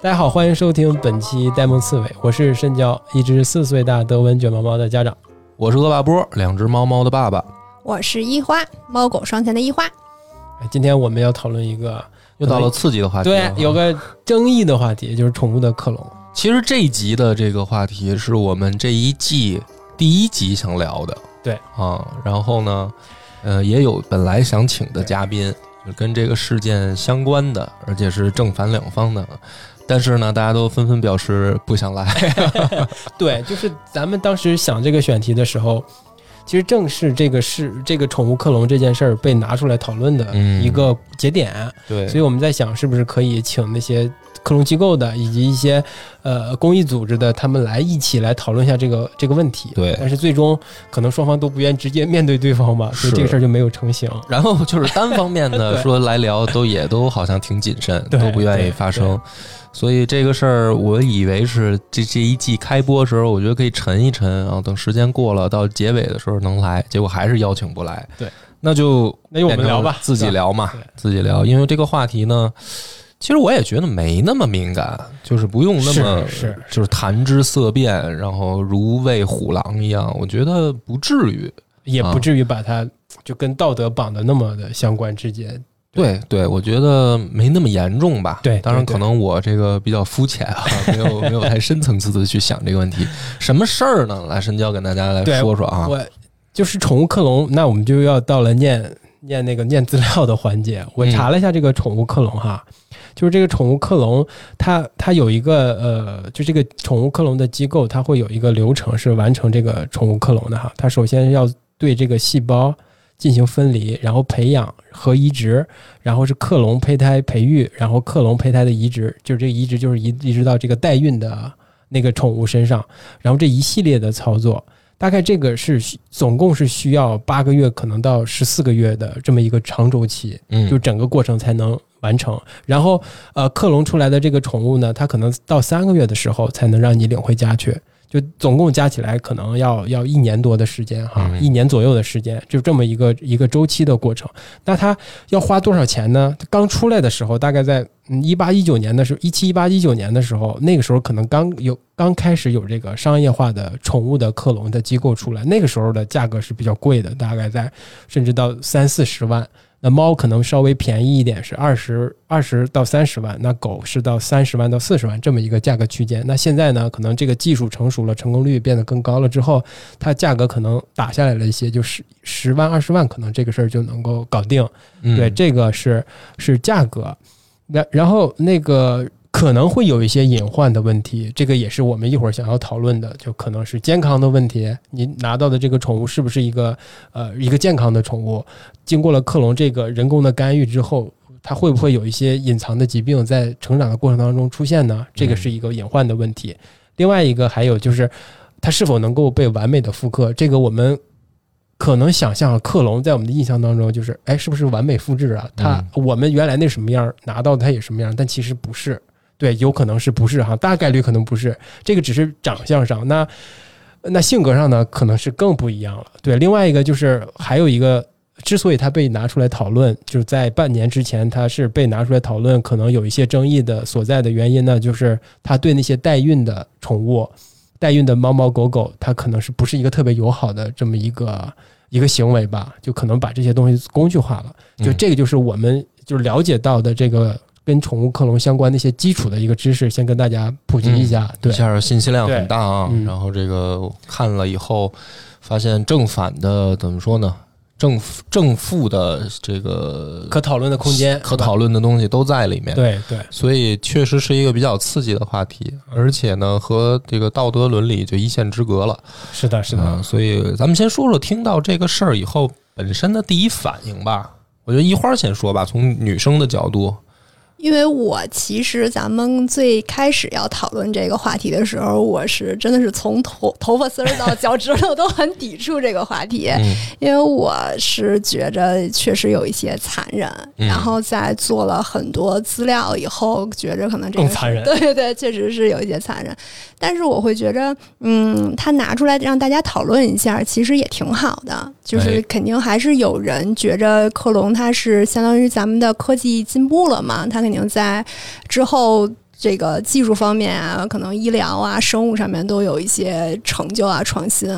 大家好，欢迎收听本期《呆萌刺猬》，我是深交，一只四岁大德文卷毛猫的家长。我是恶霸波，两只猫猫的爸爸。我是一花，猫狗双全的一花。哎今天我们要讨论一个又到了刺激的话题对，有个争议的话题，就是宠物的克隆。其实这一集的这个话题是我们这一季第一集想聊的，对啊，然后呢，呃，也有本来想请的嘉宾，就跟这个事件相关的，而且是正反两方的，但是呢，大家都纷纷表示不想来，对，就是咱们当时想这个选题的时候，其实正是这个是这个宠物克隆这件事儿被拿出来讨论的嗯一个节点。对，所以我们在想，是不是可以请那些克隆机构的以及一些呃公益组织的，他们来一起来讨论一下这个这个问题。对但是最终可能双方都不愿意直接面对对方吧，所以这个事儿就没有成型。然后就是单方面的 说来聊，都也都好像挺谨慎，都不愿意发生。所以这个事儿，我以为是这这一季开播时候，我觉得可以沉一沉，然后等时间过了，到结尾的时候能来，结果还是邀请不来。对，那就那就我们聊吧，自己。聊嘛，自己聊。因为这个话题呢，其实我也觉得没那么敏感，就是不用那么就是谈之色变，然后如喂虎狼一样，我觉得不至于。啊也不至于把它就跟道德绑的那么的相关之间。对对，我觉得没那么严重吧。对当然可能我这个比较肤浅啊，没有 没有太深层次的去想这个问题。什么事儿呢？来，深交跟大家来说说啊。我就是宠物克隆，那我们就要到了念念那个念资料的环节。我查了一下这个宠物克隆哈，就是这个宠物克隆，它它有一个呃，就这个宠物克隆的机构，它会有一个流程是完成这个宠物克隆的哈。它首先要对这个细胞进行分离，然后培养和移植，然后是克隆胚胎培育，然后克隆胚胎的移植，就是这移植就是移移植到这个代孕的那个宠物身上，然后这一系列的操作。大概这个是总共是需要八个月，可能到十四个月的这么一个长周期，嗯，就整个过程才能完成。然后，呃，克隆出来的这个宠物呢，它可能到三个月的时候才能让你领回家去。就总共加起来可能要要一年多的时间哈，嗯一年左右的时间，就这么一个一个周期的过程。那它要花多少钱呢？刚出来的时候，大概在嗯一八一九年的时候，一七一八一九年的时候，那个时候可能刚有刚开始有这个商业化的宠物的克隆的机构出来，那个时候的价格是比较贵的，大概在甚至到三四十万。那猫可能稍微便宜一点，是二十二十到三十万，那狗是到三十万到四十万这么一个价格区间。那现在呢，可能这个技术成熟了，成功率变得更高了之后，它价格可能打下来了一些，就十十万二十万，可能这个事儿就能够搞定。嗯对，这个是是价格。那然后那个可能会有一些隐患的问题，这个也是我们一会儿想要讨论的，就可能是健康的问题。你拿到的这个宠物是不是一个呃一个健康的宠物？经过了克隆这个人工的干预之后，它会不会有一些隐藏的疾病在成长的过程当中出现呢？这个是一个隐患的问题。另外一个还有就是，它是否能够被完美的复刻？这个我们可能想象克隆在我们的印象当中就是，哎，是不是完美复制啊？它我们原来那什么样拿到它也什么样，但其实不是。对，有可能是不是哈？大概率可能不是，这个只是长相上。那那性格上呢，可能是更不一样了。对，另外一个就是还有一个，之所以它被拿出来讨论，就是在半年之前它是被拿出来讨论，可能有一些争议的所在的原因呢，就是它对那些代孕的宠物、代孕的猫猫狗狗，它可能是不是一个特别友好的这么一个一个行为吧？就可能把这些东西工具化了。就这个就是我们就是了解到的这个跟宠物克隆相关的一些基础的一个知识，先跟大家普及一下。对一，下信息量很大啊嗯。然后这个看了以后，发现正反的怎么说呢？正正负的这个可讨论的空间，可讨论的东西都在里面。对对，所以确实是一个比较刺激的话题，而且呢，和这个道德伦理就一线之隔了。是的，是的。嗯，所以咱们先说说听到这个事儿以后本身的第一反应吧。我觉得一花儿先说吧，从女生的角度，因为我其实咱们最开始要讨论这个话题的时候，我是真的是从头头发丝儿到脚趾头都很抵触这个话题，嗯因为我是觉着确实有一些残忍，嗯然后在做了很多资料以后，觉着可能这个更残忍对对对，确实是有一些残忍。但是我会觉着，嗯，他拿出来让大家讨论一下，其实也挺好的。就是哎肯定还是有人觉着克隆它是相当于咱们的科技进步了嘛，它肯定在之后。这个技术方面啊，可能医疗啊、生物上面都有一些成就啊、创新。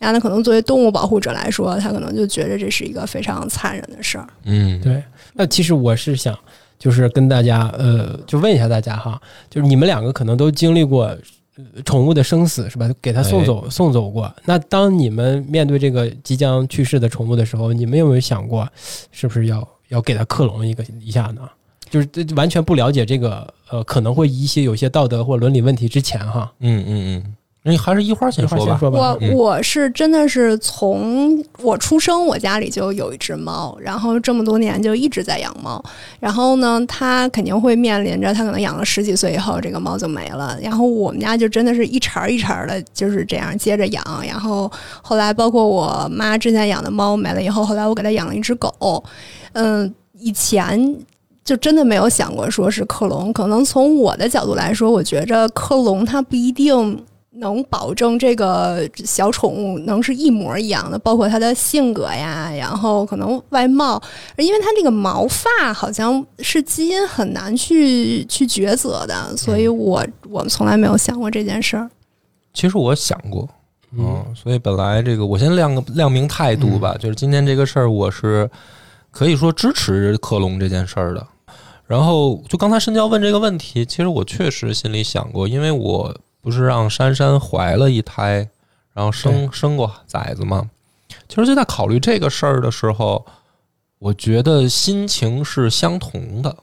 然后呢，可能作为动物保护者来说，他可能就觉得这是一个非常残忍的事儿。嗯，对，那其实我是想，就是跟大家，呃，就问一下大家哈，就是你们两个可能都经历过呃宠物的生死，是吧？给它送走，送走过。那当你们面对这个即将去世的宠物的时候，你们有没有想过，是不是要要给它克隆一个一下呢？就是这完全不了解这个，呃，可能会一些有些道德或伦理问题之前哈，嗯嗯嗯，那还是一花先说说吧。我嗯我是真的是从我出生，我家里就有一只猫，然后这么多年就一直在养猫。然后呢，它肯定会面临着，它可能养了十几岁以后，这个猫就没了。然后我们家就真的是一茬儿一茬儿的，就是这样接着养。然后后来包括我妈之前养的猫没了以后，后来我给它养了一只狗。嗯，以前。就真的没有想过说是克隆，可能从我的角度来说，我觉着克隆它不一定能保证这个小宠物能是一模一样的，包括它的性格呀，然后可能外貌，因为它这个毛发好像是基因很难去去抉择的，所以我我从来没有想过这件事儿。其实我想过，嗯嗯，所以本来这个我先亮个亮明态度吧，就是今天这个事儿，我是可以说支持克隆这件事儿的。然后就刚才深交问这个问题，其实我确实心里想过，因为我不是让珊珊怀了一胎，然后生生过崽子嘛。其实就在考虑这个事儿的时候，我觉得心情是相同的。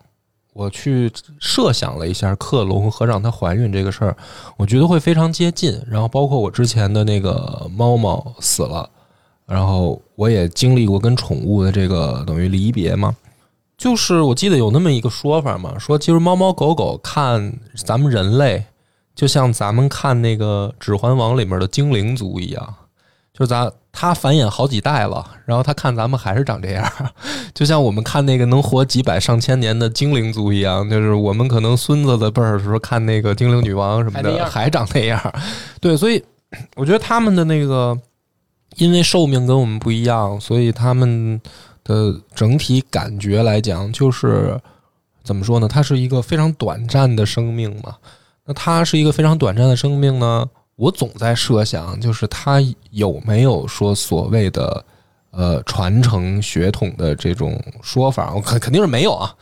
我去设想了一下克隆和让她怀孕这个事儿，我觉得会非常接近。然后包括我之前的那个猫猫死了，然后我也经历过跟宠物的这个等于离别嘛。就是我记得有那么一个说法嘛，说其实猫猫狗狗看咱们人类，就像咱们看那个《指环王》里面的精灵族一样，就是咱它繁衍好几代了，然后它看咱们还是长这样，就像我们看那个能活几百上千年的精灵族一样，就是我们可能孙子的辈儿的时候看那个精灵女王什么的，还还长那样。对，所以我觉得他们的那个，因为寿命跟我们不一样，所以他们的整体感觉来讲，就是怎么说呢？它是一个非常短暂的生命嘛。那它是一个非常短暂的生命呢，我总在设想，就是它有没有说所谓的呃传承血统的这种说法？我肯肯定是没有啊。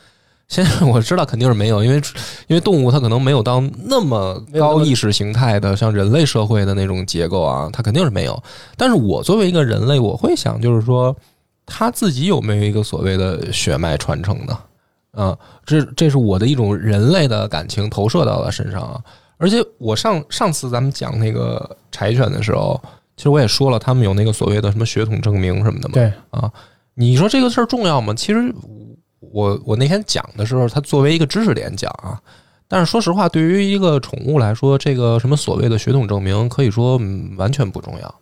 现在我知道肯定是没有，因为因为动物它可能没有到那么高意识形态的，像人类社会的那种结构啊，它肯定是没有。但是我作为一个人类，我会想，就是说他自己有没有一个所谓的血脉传承呢？啊，这这是我的一种人类的感情投射到了身上啊。而且我上上次咱们讲那个柴犬的时候，其实我也说了，他们有那个所谓的什么血统证明什么的嘛。对，啊，你说这个事儿重要吗？其实我我那天讲的时候，它作为一个知识点讲啊，但是说实话，对于一个宠物来说，这个什么所谓的血统证明，可以说、嗯、完全不重要。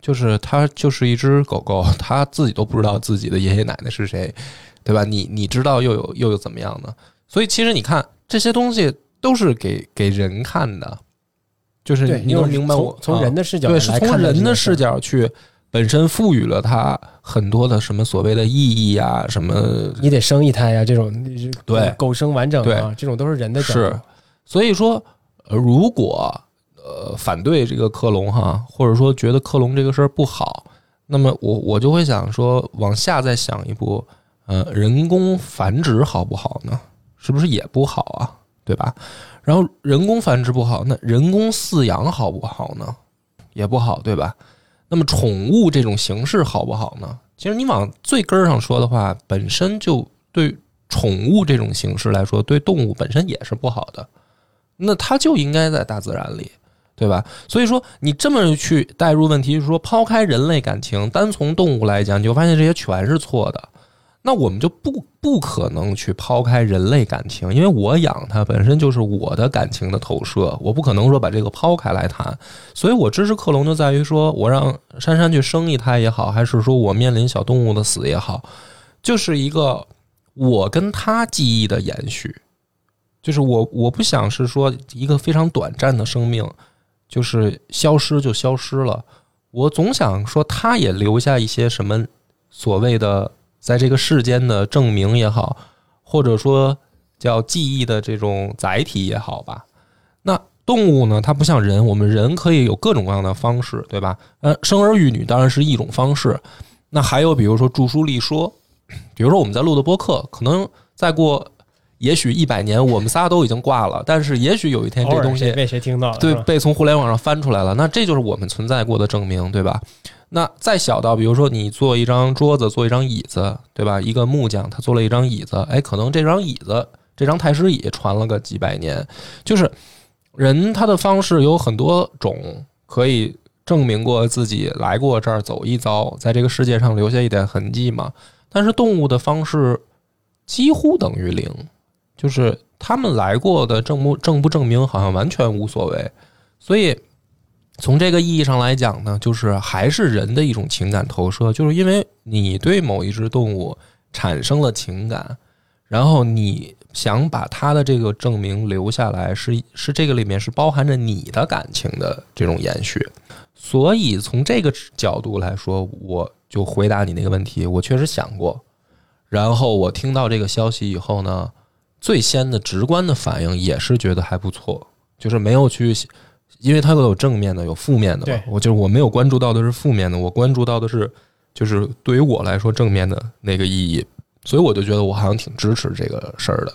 就是它就是一只狗狗，它自己都不知道自己的爷爷奶奶是谁，对吧？你你知道又有又有怎么样呢？所以其实你看这些东西都是给给人看的，就是，你能明白我从从人的视角对，是从人的视角。去本身赋予了它很多的什么所谓的意义啊，什么你得生一胎呀、这种对狗生完整啊对，这种都是人的角度是，所以说，呃如果呃反对这个克隆哈，或者说觉得克隆这个事儿不好，那么我我就会想说，往下再想一步，呃，人工繁殖好不好呢？是不是也不好啊？对吧？然后人工繁殖不好，那人工饲养好不好呢？也不好，对吧？那么宠物这种形式好不好呢？其实你往最根儿上说的话，本身就对宠物这种形式来说，对动物本身也是不好的。那它就应该在大自然里，对吧？所以说，你这么去带入问题，是说抛开人类感情，单从动物来讲，你就发现这些全是错的。那我们就不不可能去抛开人类感情，因为我养它本身就是我的感情的投射，我不可能说把这个抛开来谈。所以我支持克隆就在于说，我让珊珊去生一胎也好，还是说我面临小动物的死也好，就是一个我跟他记忆的延续。就是我我不想是说一个非常短暂的生命，就是消失就消失了。我总想说，他也留下一些什么所谓的。在这个世间的证明也好，或者说叫记忆的这种载体也好吧。那动物呢？它不像人，我们人可以有各种各样的方式，对吧？呃，生儿育女当然是一种方式。那还有比如说著书立说，比如说我们在录的播客，可能再过也许一百年，我们仨都已经挂了，但是也许有一天这东西被谁听到了，对，被从互联网上翻出来了，那这就是我们存在过的证明，对吧？那再小到，比如说你做一张桌子，做一张椅子，对吧？一个木匠他做了一张椅子，哎，可能这张椅子，这张太师椅传了个几百年。就是人他的方式有很多种，可以证明过自己来过这儿走一遭，在这个世界上留下一点痕迹嘛。但是动物的方式几乎等于零，就是他们来过的证不证不证明，好像完全无所谓。所以。从这个意义上来讲呢，就是还是人的一种情感投射，就是因为你对某一只动物产生了情感，然后你想把它的这个证明留下来，是是这个里面是包含着你的感情的这种延续。所以从这个角度来说，我就回答你那个问题，我确实想过。然后我听到这个消息以后呢，最先的直观的反应也是觉得还不错，就是没有去。因为它都有正面的，有负面的。我就是我没有关注到的是负面的，我关注到的是，就是对于我来说正面的那个意义。所以我就觉得我好像挺支持这个事儿的。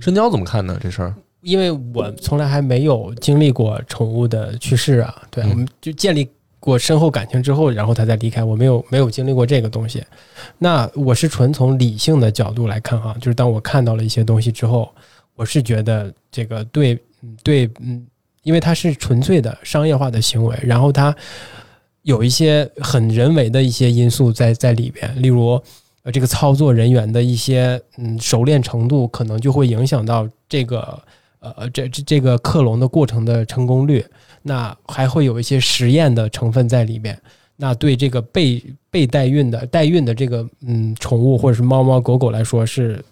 深交怎么看呢？这事儿？因为我从来还没有经历过宠物的去世啊。对，我们就建立过深厚感情之后，然后他再离开。我没有没有经历过这个东西。那我是纯从理性的角度来看哈，就是当我看到了一些东西之后，我是觉得这个对，对，嗯。因为它是纯粹的商业化的行为，然后它有一些很人为的一些因素在在里边，例如呃这个操作人员的一些嗯熟练程度，可能就会影响到这个呃这这这个克隆的过程的成功率。那还会有一些实验的成分在里面，那对这个被被代孕的代孕的这个嗯宠物或者是猫猫狗狗来说是。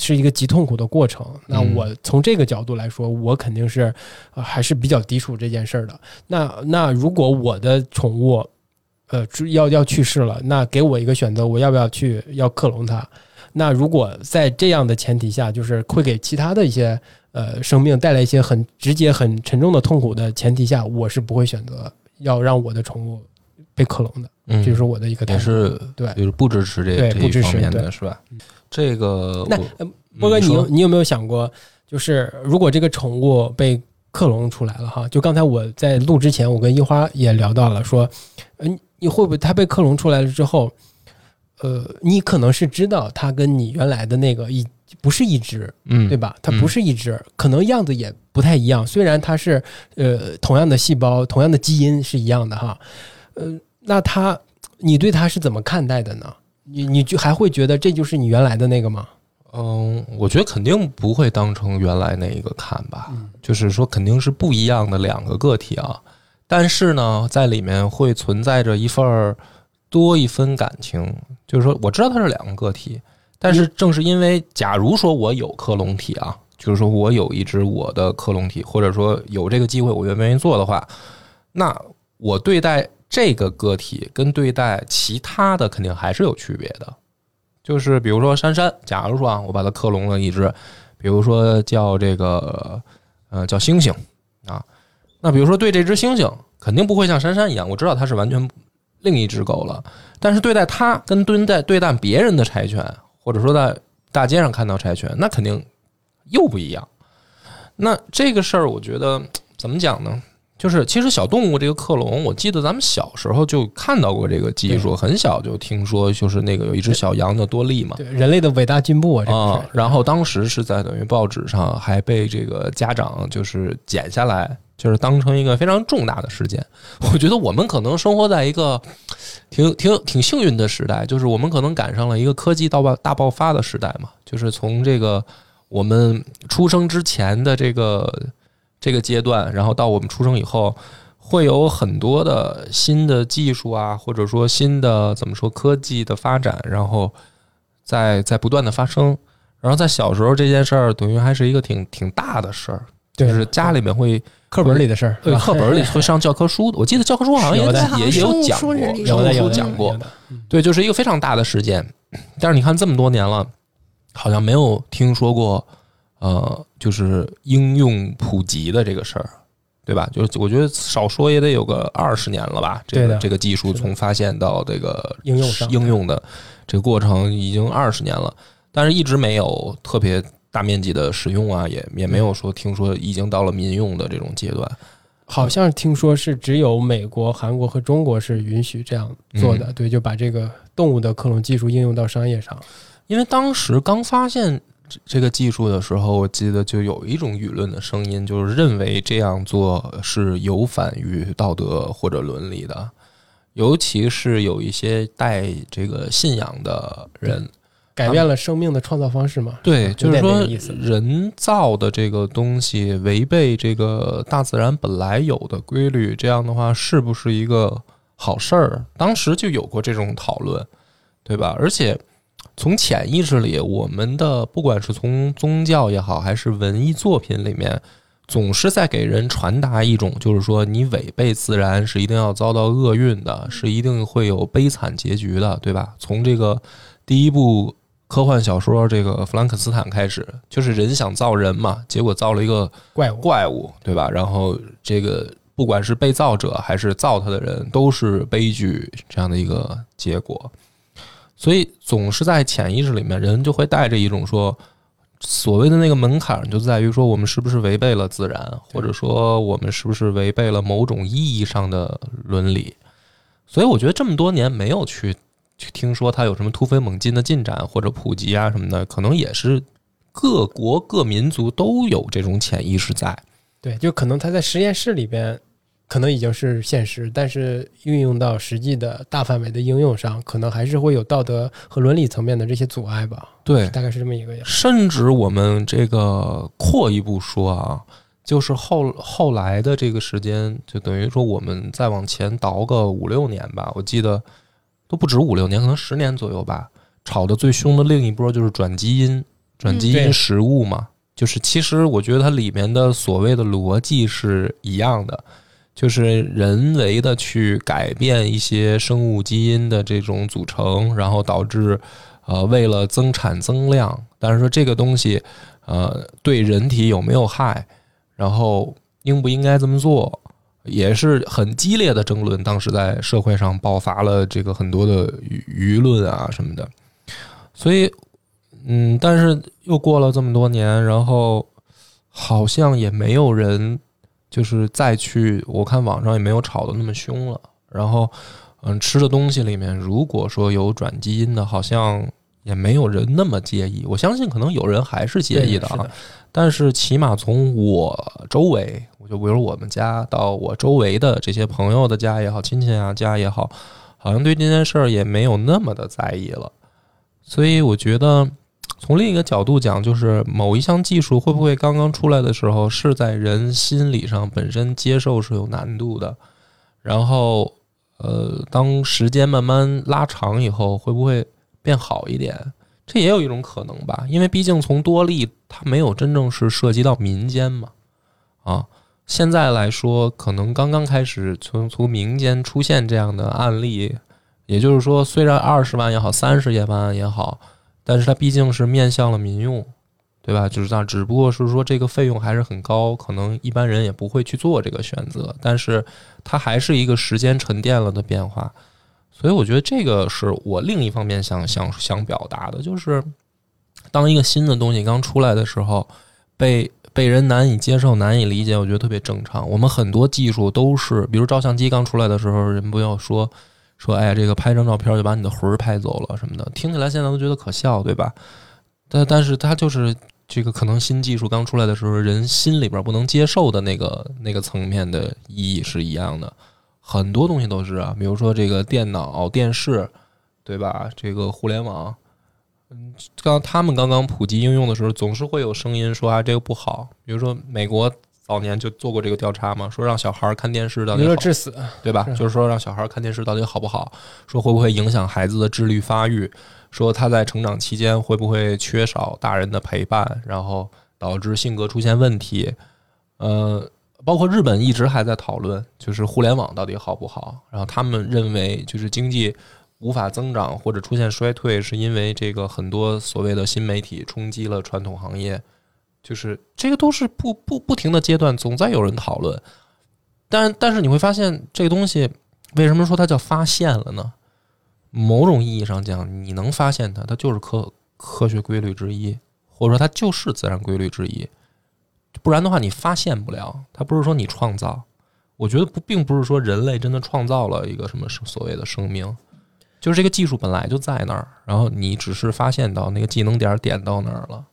是一个极痛苦的过程。那我从这个角度来说，我肯定是还是比较抵触这件事儿的。那那如果我的宠物，呃，要要去世了，那给我一个选择，我要不要去要克隆它？那如果在这样的前提下，就是会给其他的一些呃生命带来一些很直接、很沉重的痛苦的前提下，我是不会选择要让我的宠物被克隆的。嗯，这是我的一个也是对，就是不支持这这一方面的是吧？这个那波哥，你你有没有想过，就是如果这个宠物被克隆出来了哈？就刚才我在录之前，我跟一花也聊到了，说，嗯，你会不会它被克隆出来了之后，呃，你可能是知道它跟你原来的那个一不是一只，嗯，对吧？它不是一只，可能样子也不太一样。虽然它是呃同样的细胞，同样的基因是一样的哈，呃，那它你对它是怎么看待的呢？你你就还会觉得这就是你原来的那个吗？嗯，我觉得肯定不会当成原来那一个看吧，就是说肯定是不一样的两个个体啊。但是呢，在里面会存在着一份儿多一分感情，就是说我知道它是两个个体，但是正是因为，假如说我有克隆体啊，就是说我有一只我的克隆体，或者说有这个机会，我愿不愿意做的话，那我对待。这个个体跟对待其他的肯定还是有区别的，就是比如说珊珊，假如说啊，我把它克隆了一只，比如说叫这个呃叫星星啊，那比如说对这只星星，肯定不会像珊珊一样，我知道它是完全另一只狗了，但是对待它跟对待对待别人的柴犬，或者说在大街上看到柴犬，那肯定又不一样。那这个事儿，我觉得怎么讲呢？就是其实小动物这个克隆，我记得咱们小时候就看到过这个技术，很小就听说，就是那个有一只小羊叫多利嘛，对人类的伟大进步啊！啊，然后当时是在等于报纸上还被这个家长就是剪下来就是当成一个非常重大的事件。我觉得我们可能生活在一个挺挺挺幸运的时代，就是我们可能赶上了一个科技大爆大爆发的时代嘛，就是从这个我们出生之前的这个这个阶段，然后到我们出生以后。会有很多的新的技术啊，或者说新的怎么说科技的发展，然后在在不断的发生。然后在小时候这件事儿，等于还是一个挺挺大的事儿，就是家里面会课本里的事儿，对课本里会上教科书的。我记得教科书好像也也也有讲过，有的有讲过。对，就是一个非常大的事件。但是你看这么多年了，好像没有听说过呃，就是应用普及的这个事儿。对吧？就是我觉得少说也得有个二十年了吧。这个这个技术从发现到这个应用应用的这个过程已经二十年了，但是一直没有特别大面积的使用啊，也也没有说听说已经到了民用的这种阶段。好像听说是只有美国、韩国和中国是允许这样做的。对，就把这个动物的克隆技术应用到商业上，因为当时刚发现。这个技术的时候，我记得就有一种舆论的声音，就是认为这样做是有反于道德或者伦理的，尤其是有一些带这个信仰的人，改变了生命的创造方式嘛？对，就是说人造的这个东西违背这个大自然本来有的规律，这样的话是不是一个好事儿？当时就有过这种讨论，对吧？而且。从潜意识里，我们的不管是从宗教也好，还是文艺作品里面，总是在给人传达一种，就是说你违背自然是一定要遭到厄运的，是一定会有悲惨结局的，对吧？从这个第一部科幻小说这个《弗兰克斯坦》开始，就是人想造人嘛，结果造了一个怪物，怪物，对吧？然后这个不管是被造者还是造他的人，都是悲剧这样的一个结果。所以总是在潜意识里面，人就会带着一种说，所谓的那个门槛，就在于说我们是不是违背了自然，或者说我们是不是违背了某种意义上的伦理。所以我觉得这么多年没有去去听说它有什么突飞猛进的进展或者普及啊什么的，可能也是各国各民族都有这种潜意识在。对，就可能他在实验室里边。可能已经是现实，但是运用到实际的大范围的应用上，可能还是会有道德和伦理层面的这些阻碍吧。对，大概是这么一个样。甚至我们这个扩一步说啊，就是后后来的这个时间，就等于说我们再往前倒个五六年吧，我记得都不止五六年，可能十年左右吧。炒的最凶的另一波就是转基因，转基因食物嘛，就是其实我觉得它里面的所谓的逻辑是一样的。就是人为的去改变一些生物基因的这种组成，然后导致，呃，为了增产增量，但是说这个东西，呃，对人体有没有害，然后应不应该这么做，也是很激烈的争论。当时在社会上爆发了这个很多的舆论啊什么的，所以，嗯，但是又过了这么多年，然后好像也没有人。就是再去，我看网上也没有炒的那么凶了。然后，嗯，吃的东西里面，如果说有转基因的，好像也没有人那么介意。我相信可能有人还是介意的啊。但是起码从我周围，我就比如我们家到我周围的这些朋友的家也好，亲戚啊家也好，好像对这件事儿也没有那么的在意了。所以我觉得。从另一个角度讲，就是某一项技术会不会刚刚出来的时候是在人心理上本身接受是有难度的，然后呃，当时间慢慢拉长以后，会不会变好一点？这也有一种可能吧，因为毕竟从多利它没有真正是涉及到民间嘛，啊，现在来说可能刚刚开始从从民间出现这样的案例，也就是说，虽然二十万也好，三十万也好。但是它毕竟是面向了民用，对吧？就是这样，只不过是说这个费用还是很高，可能一般人也不会去做这个选择。但是它还是一个时间沉淀了的变化，所以我觉得这个是我另一方面想想想表达的，就是当一个新的东西刚出来的时候，被被人难以接受、难以理解，我觉得特别正常。我们很多技术都是，比如照相机刚出来的时候，人不要说。说哎呀，这个拍张照片就把你的魂儿拍走了什么的，听起来现在都觉得可笑，对吧？但但是它就是这个可能新技术刚出来的时候，人心里边不能接受的那个那个层面的意义是一样的。很多东西都是啊，比如说这个电脑、电视，对吧？这个互联网，嗯，刚他们刚刚普及应用的时候，总是会有声音说啊，这个不好。比如说美国早年就做过这个调查嘛，说让小孩看电视到底好娱乐致死，对吧？是就是说让小孩看电视到底好不好，说会不会影响孩子的智力发育，说他在成长期间会不会缺少大人的陪伴，然后导致性格出现问题。呃，包括日本一直还在讨论，就是互联网到底好不好。然后他们认为，就是经济无法增长或者出现衰退，是因为这个很多所谓的新媒体冲击了传统行业。就是这个都是不不不停的阶段，总在有人讨论。但但是你会发现，这个东西为什么说它叫发现了呢？某种意义上讲，你能发现它，它就是科科学规律之一，或者说它就是自然规律之一。不然的话，你发现不了。它不是说你创造，我觉得不，并不是说人类真的创造了一个什么所谓的生命，就是这个技术本来就在那儿，然后你只是发现到那个技能点点到那儿了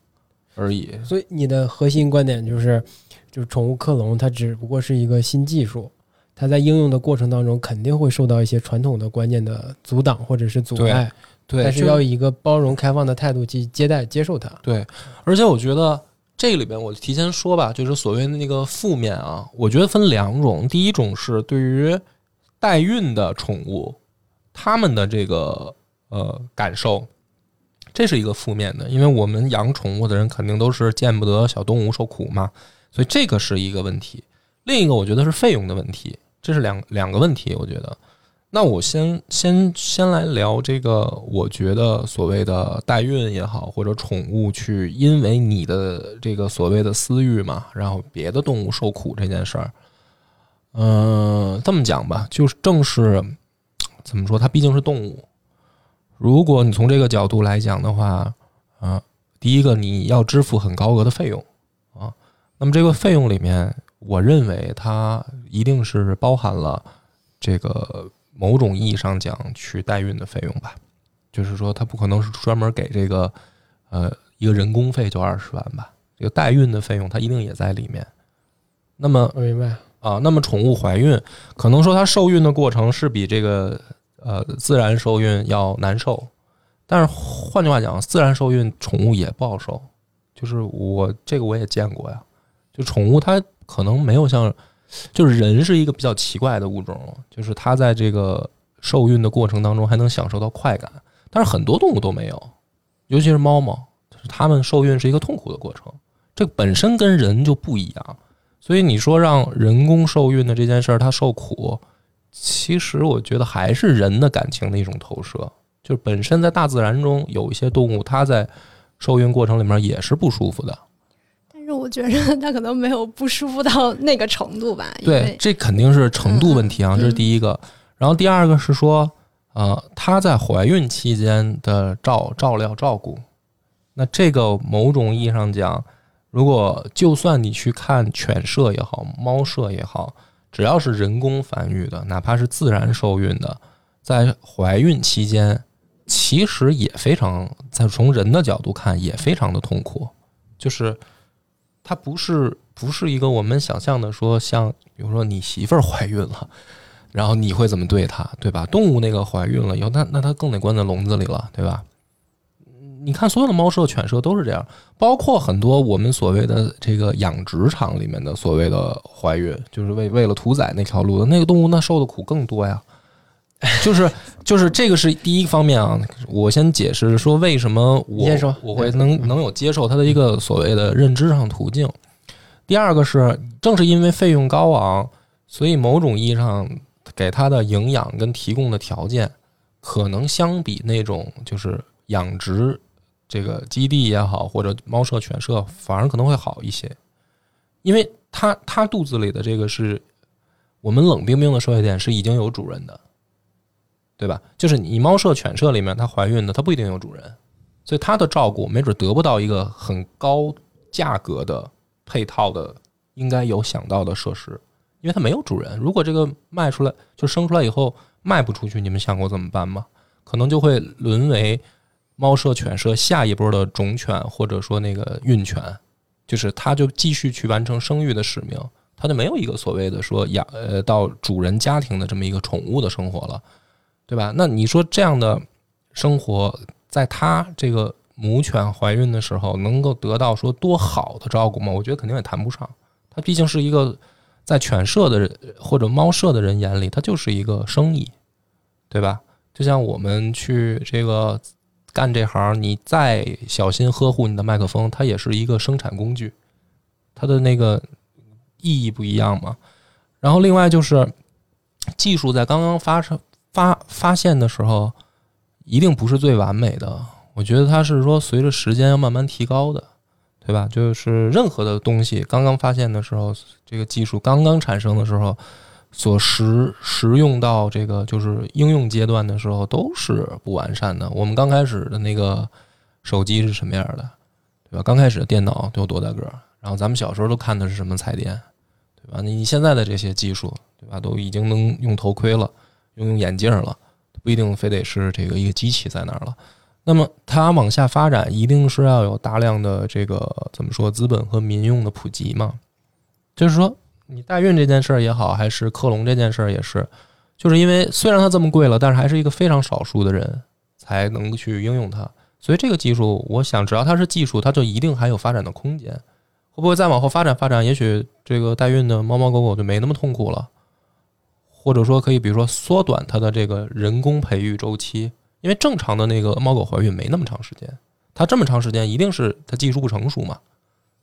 而已。所以你的核心观点就是，就是宠物克隆它只不过是一个新技术，它在应用的过程当中肯定会受到一些传统的观念的阻挡或者是阻碍，对，但是要以一个包容开放的态度去接待接受它。对，而且我觉得这里边，我提前说吧，就是所谓的那个负面啊，我觉得分两种。第一种是对于代孕的宠物，他们的这个呃感受，这是一个负面的，因为我们养宠物的人肯定都是见不得小动物受苦嘛，所以这个是一个问题。另一个我觉得是费用的问题，这是两两个问题，我觉得。那我先先先来聊这个，我觉得所谓的代孕也好，或者宠物去因为你的这个所谓的私欲嘛，然后别的动物受苦这件事儿，嗯、这么讲吧，就是正是怎么说，它毕竟是动物。如果你从这个角度来讲的话，啊、第一个你要支付很高额的费用啊，那么这个费用里面，我认为它一定是包含了这个某种意义上讲去代孕的费用吧，就是说它不可能是专门给这个呃一个人工费就二十万吧，这个代孕的费用它一定也在里面。那么我明白，啊，那么宠物怀孕可能说它受孕的过程是比这个呃自然受孕要难受，但是换句话讲，自然受孕宠物也不好受，就是我这个我也见过呀，就宠物它可能没有像，就是人是一个比较奇怪的物种，就是它在这个受孕的过程当中还能享受到快感，但是很多动物都没有，尤其是猫猫，就是它们受孕是一个痛苦的过程，这本身跟人就不一样。所以你说让人工受孕的这件事儿，它受苦，其实我觉得还是人的感情的一种投射。就是本身在大自然中有一些动物，它在受孕过程里面也是不舒服的。但是我觉得他可能没有不舒服到那个程度吧，对，这肯定是程度问题啊，这是第一个。然后第二个是说，呃，她在怀孕期间的照照料照顾，那这个某种意义上讲，如果就算你去看犬舍也好，猫舍也好，只要是人工繁育的，哪怕是自然受孕的，在怀孕期间，其实也非常，在从人的角度看也非常的痛苦，就是它不是不是一个我们想象的说，像比如说你媳妇儿怀孕了，然后你会怎么对她，对吧？动物那个怀孕了以后，那那它更得关在笼子里了，对吧？你看，所有的猫舍、犬舍都是这样，包括很多我们所谓的这个养殖场里面的所谓的怀孕，就是为为了屠宰那条路的那个动物，那受的苦更多呀。就是就是这个是第一方面啊，我先解释说为什么我我会能能有接受它的一个所谓的认知上途径。第二个是，正是因为费用高昂，所以某种意义上给它的营养跟提供的条件，可能相比那种就是养殖这个基地也好，或者猫舍、犬舍，反而可能会好一些，因为它它肚子里的这个是我们冷冰冰的说一点，是已经有主人的，对吧？就是你猫舍、犬舍里面它怀孕的，它不一定有主人，所以它的照顾没准得不到一个很高价格的配套的应该有想到的设施，因为它没有主人。如果这个卖出来就生出来以后卖不出去，你们想过怎么办吗？可能就会沦为猫舍、犬舍下一波的种犬或者说那个孕犬，就是它就继续去完成生育的使命，它就没有一个所谓的说养呃到主人家庭的这么一个宠物的生活了，对吧？那你说这样的生活，在它这个母犬怀孕的时候，能够得到说多好的照顾吗？我觉得肯定也谈不上。它毕竟是一个在犬舍的人或者猫舍的人眼里，它就是一个生意，对吧？就像我们去这个干这行，你再小心呵护你的麦克风，它也是一个生产工具，它的那个意义不一样嘛。然后另外就是技术在刚刚发生发发现的时候，一定不是最完美的。我觉得它是说随着时间要慢慢提高的。对吧？就是任何的东西刚刚发现的时候，这个技术刚刚产生的时候，所实实用到这个就是应用阶段的时候，都是不完善的。我们刚开始的那个手机是什么样的，对吧？刚开始的电脑都有多大个？然后咱们小时候都看的是什么彩电，对吧？你现在的这些技术，对吧？都已经能用头盔了，用用眼镜了，不一定非得是这个一个机器在那儿了。那么它往下发展，一定是要有大量的这个怎么说资本和民用的普及嘛？就是说，你代孕这件事儿也好，还是克隆这件事儿也是，就是因为虽然它这么贵了，但是还是一个非常少数的人才能去应用它。所以这个技术，我想只要它是技术，它就一定还有发展的空间。会不会再往后发展发展？也许这个代孕的猫猫狗狗就没那么痛苦了，或者说可以，比如说缩短它的这个人工培育周期。因为正常的那个猫狗怀孕没那么长时间，它这么长时间一定是它技术不成熟嘛，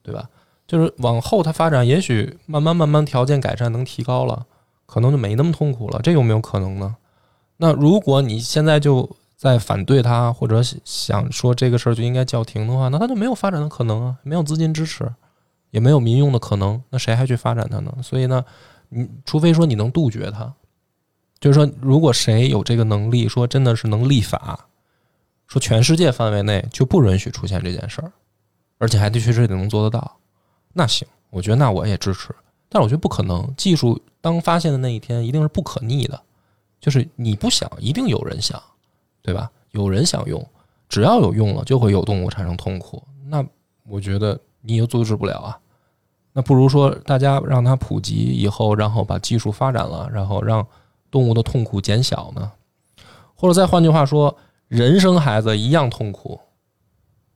对吧？就是往后它发展，也许慢慢慢慢条件改善能提高了，可能就没那么痛苦了。这有没有可能呢？那如果你现在就在反对它，或者想说这个事儿就应该叫停的话，那它就没有发展的可能啊，没有资金支持，也没有民用的可能，那谁还去发展它呢？所以呢，你除非说你能杜绝它。就是说，如果谁有这个能力，说真的是能立法，说全世界范围内就不允许出现这件事儿，而且还得确实得能做得到，那行，我觉得那我也支持。但是我觉得不可能，技术当发现的那一天一定是不可逆的，就是你不想，一定有人想，对吧？有人想用，只要有用了，就会有动物产生痛苦。那我觉得你又阻止不了啊。那不如说大家让它普及以后，然后把技术发展了，然后让。动物的痛苦减小呢，或者再换句话说，人生孩子一样痛苦，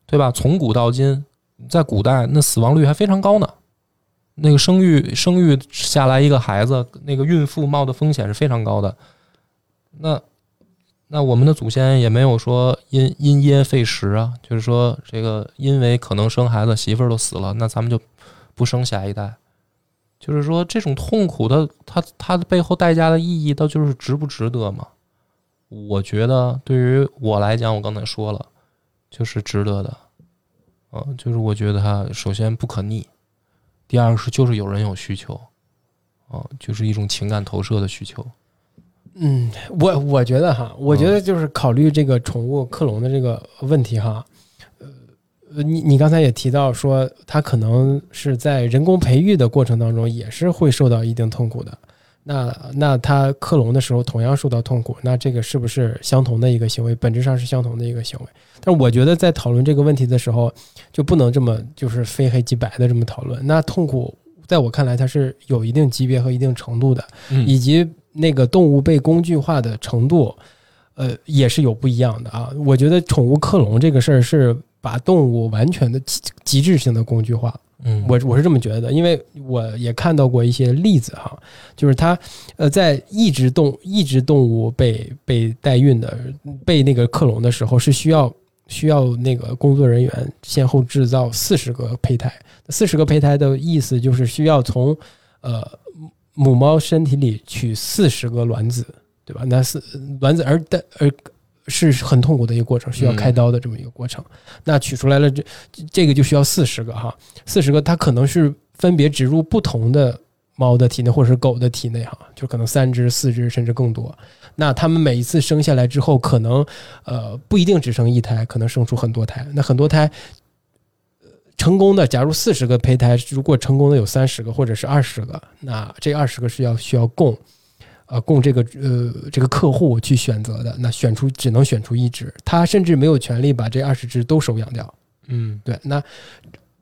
对吧？从古到今，在古代那死亡率还非常高呢。那个生育生育下来一个孩子，那个孕妇冒的风险是非常高的。那那我们的祖先也没有说因因噎废食啊，就是说这个因为可能生孩子媳妇儿都死了，那咱们就不生下一代。就是说，这种痛苦的，它它的背后代价的意义，到就是值不值得嘛？我觉得对于我来讲，我刚才说了，就是值得的。嗯，就是我觉得它首先不可逆，第二是就是有人有需求，哦，就是一种情感投射的需求。嗯，我我觉得哈，我觉得就是考虑这个宠物克隆的这个问题哈。呃，你你刚才也提到说，它可能是在人工培育的过程当中，也是会受到一定痛苦的。那那它克隆的时候同样受到痛苦，那这个是不是相同的一个行为？本质上是相同的一个行为。但我觉得在讨论这个问题的时候，就不能这么就是非黑即白的这么讨论。那痛苦在我看来，它是有一定级别和一定程度的，以及那个动物被工具化的程度，呃，也是有不一样的啊。我觉得宠物克隆这个事儿是。把动物完全的极极致性的工具化，嗯，我我是这么觉得，因为我也看到过一些例子哈，就是它呃在一只动一只动物被被代孕的被那个克隆的时候，是需要需要那个工作人员先后制造四十个胚胎，四十个胚胎的意思就是需要从呃母猫身体里取四十个卵子，对吧？那是卵子而的而。是很痛苦的一个过程，需要开刀的这么一个过程。那取出来了，这这个就需要四十个哈，四十个它可能是分别植入不同的猫的体内或者是狗的体内哈，就可能三只、四只甚至更多。那它们每一次生下来之后，可能呃不一定只生一胎，可能生出很多胎。那很多胎成功的，假如四十个胚胎，如果成功的有三十个或者是二十个，那这二十个是要需要供呃供这个呃这个客户去选择的，那选出只能选出一只，他甚至没有权利把这二十只都收养掉。嗯对，那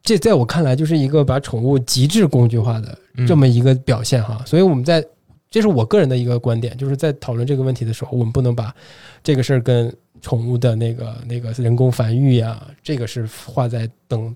这在我看来就是一个把宠物极致工具化的嗯这么一个表现哈。所以我们在这是我个人的一个观点，就是在讨论这个问题的时候，我们不能把这个事儿跟宠物的那个那个人工繁育呀，这个是画在等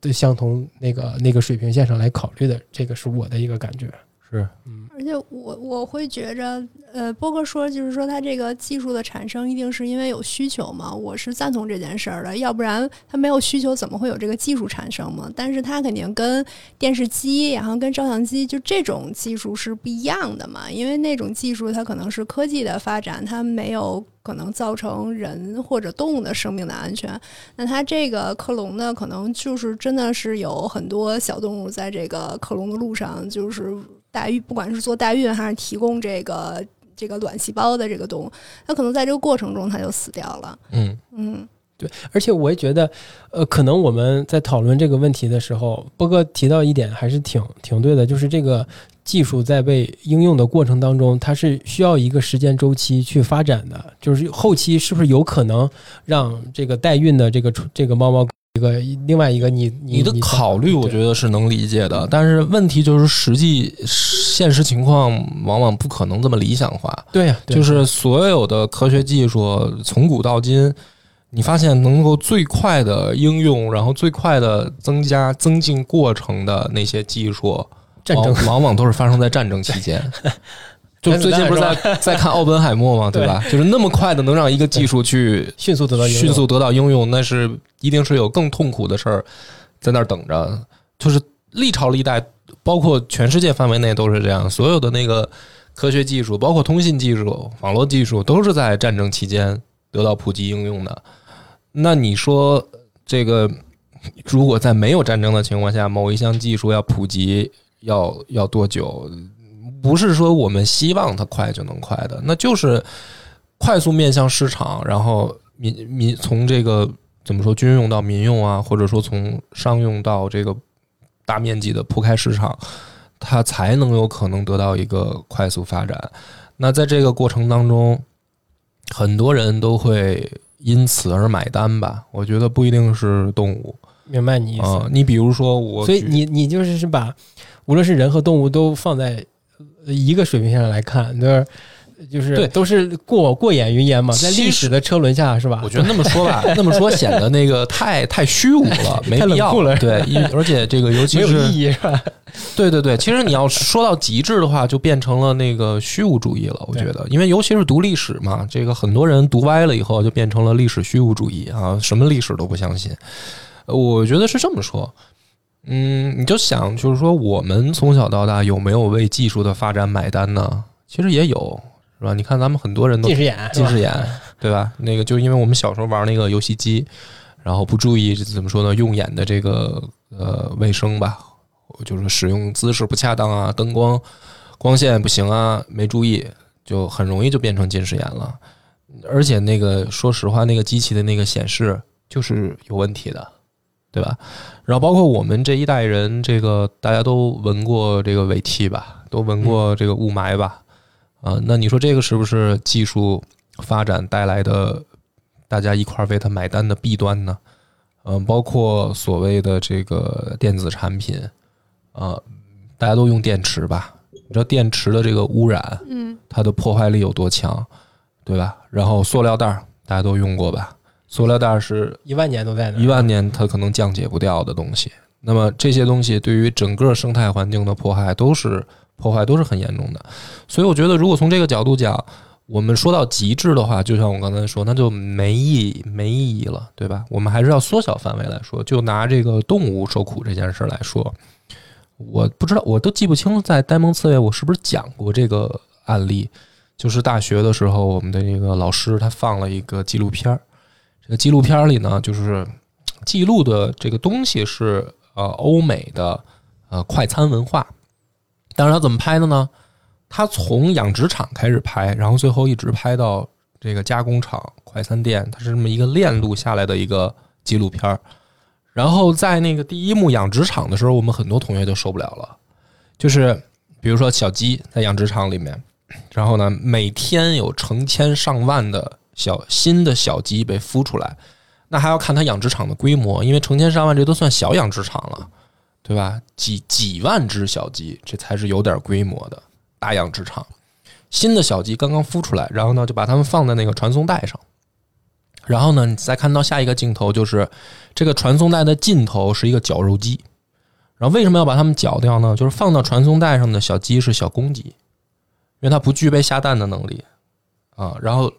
的相同那个那个水平线上来考虑的，这个是我的一个感觉。是而且我我会觉着，呃，波哥说就是说它这个技术的产生一定是因为有需求嘛，我是赞同这件事儿的，要不然它没有需求怎么会有这个技术产生嘛？但是它肯定跟电视机，然后跟照相机就这种技术是不一样的嘛，因为那种技术它可能是科技的发展，它没有可能造成人或者动物的生命的安全。那它这个克隆呢，可能就是真的是有很多小动物在这个克隆的路上，就是代孕，不管是做代孕还是提供这个这个卵细胞的这个动物，它可能在这个过程中它就死掉了。嗯嗯对而且我也觉得，呃，可能我们在讨论这个问题的时候，波哥提到一点还是挺挺对的，就是这个技术在被应用的过程当中，它是需要一个时间周期去发展的。就是后期是不是有可能让这个代孕的这个这个猫猫一个另外一个你你你的考虑，我觉得是能理解的，但是问题就是实际现实情况往往不可能这么理想化。对呀、对就是所有的科学技术从古到今，你发现能够最快的应用，然后最快的增加增进过程的那些技术，战争往往往都是发生在战争期间。就最近不是在 在看奥本海默嘛，对吧？就是那么快的能让一个技术去迅速得到应用迅速得到应用，那是一定是有更痛苦的事儿在那儿等着。就是历朝历代，包括全世界范围内都是这样，所有的那个科学技术，包括通信技术、网络技术，都是在战争期间得到普及应用的。那你说这个，如果在没有战争的情况下，某一项技术要普及，要要多久？不是说我们希望它快就能快的，那就是快速面向市场，然后民民从这个怎么说军用到民用啊，或者说从商用到这个大面积的铺开市场，它才能有可能得到一个快速发展。那在这个过程当中，很多人都会因此而买单吧？我觉得不一定是动物明白你意思。啊、你比如说我，所以你你就是是把无论是人和动物都放在呃一个水平线上来看，就是就是对都是过过眼云烟嘛，在历史的车轮下是吧？我觉得那么说吧，那么说显得那个太太虚无了，没必要了对，因而且这个尤其没有是意义是吧？对对对，其实你要说到极致的话，就变成了那个虚无主义了。我觉得，因为尤其是读历史嘛，这个很多人读歪了以后，就变成了历史虚无主义啊，什么历史都不相信。呃我觉得是这么说。嗯，你就想，就是说，我们从小到大有没有为技术的发展买单呢？其实也有，是吧？你看，咱们很多人都近视眼，近视眼，对吧？那个就是因为我们小时候玩那个游戏机，然后不注意怎么说呢，用眼的这个呃卫生吧，就是使用姿势不恰当啊，灯光光线不行啊，没注意，就很容易就变成近视眼了。而且那个说实话，那个机器的那个显示就是有问题的，对吧？然后包括我们这一代人，这个大家都闻过这个尾气吧，都闻过这个雾霾吧，啊、那你说这个是不是技术发展带来的大家一块儿为它买单的弊端呢？嗯、包括所谓的这个电子产品，呃，大家都用电池吧？你知道电池的这个污染，嗯它的破坏力有多强，对吧？然后塑料袋儿大家都用过吧？塑料袋儿是一万年都在那儿一万年它可能降解不掉的东西。那么这些东西对于整个生态环境的破坏都是破坏都是很严重的。所以我觉得，如果从这个角度讲，我们说到极致的话，就像我刚才说，那就没意义，没意义了，对吧？我们还是要缩小范围来说，就拿这个动物受苦这件事来说，我不知道，我都记不清在呆萌刺猬我是不是讲过这个案例。就是大学的时候，我们的那个老师他放了一个纪录片儿，这个纪录片里呢，就是记录的这个东西是呃欧美的呃快餐文化。当然，他怎么拍的呢？他从养殖场开始拍，然后最后一直拍到这个加工厂、快餐店，它是这么一个链路下来的一个纪录片儿。然后在那个第一幕养殖场的时候，我们很多同学就受不了了，就是比如说小鸡在养殖场里面，然后呢，每天有成千上万的小新的小鸡被孵出来，那还要看它养殖场的规模，因为成千上万这都算小养殖场了，对吧？几几万只小鸡，这才是有点规模的大养殖场。新的小鸡刚刚孵出来，然后呢，就把它们放在那个传送带上。然后呢，你再看到下一个镜头，就是这个传送带的尽头是一个绞肉机。然后为什么要把它们绞掉呢？就是放到传送带上的小鸡是小公鸡，因为它不具备下蛋的能力啊。然后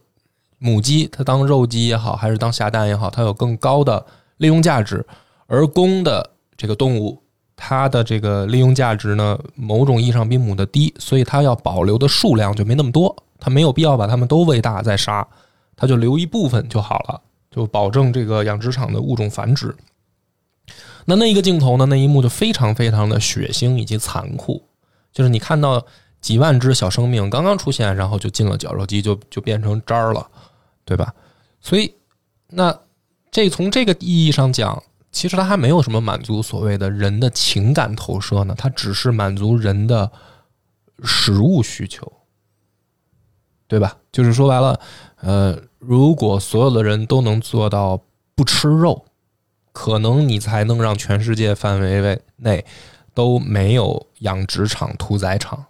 母鸡它当肉鸡也好，还是当下蛋也好，它有更高的利用价值。而公的这个动物，它的这个利用价值呢，某种意义上比母的低，所以它要保留的数量就没那么多。它没有必要把它们都喂大再杀，它就留一部分就好了，就保证这个养殖场的物种繁殖。那那一个镜头呢？那一幕就非常非常的血腥以及残酷，就是你看到几万只小生命刚刚出现，然后就进了绞肉机，就就变成渣儿了，对吧？所以，那这从这个意义上讲，其实它还没有什么满足所谓的人的情感投射呢，它只是满足人的食物需求，对吧？就是说白了，呃，如果所有的人都能做到不吃肉。可能你才能让全世界范围内都没有养殖场、屠宰场。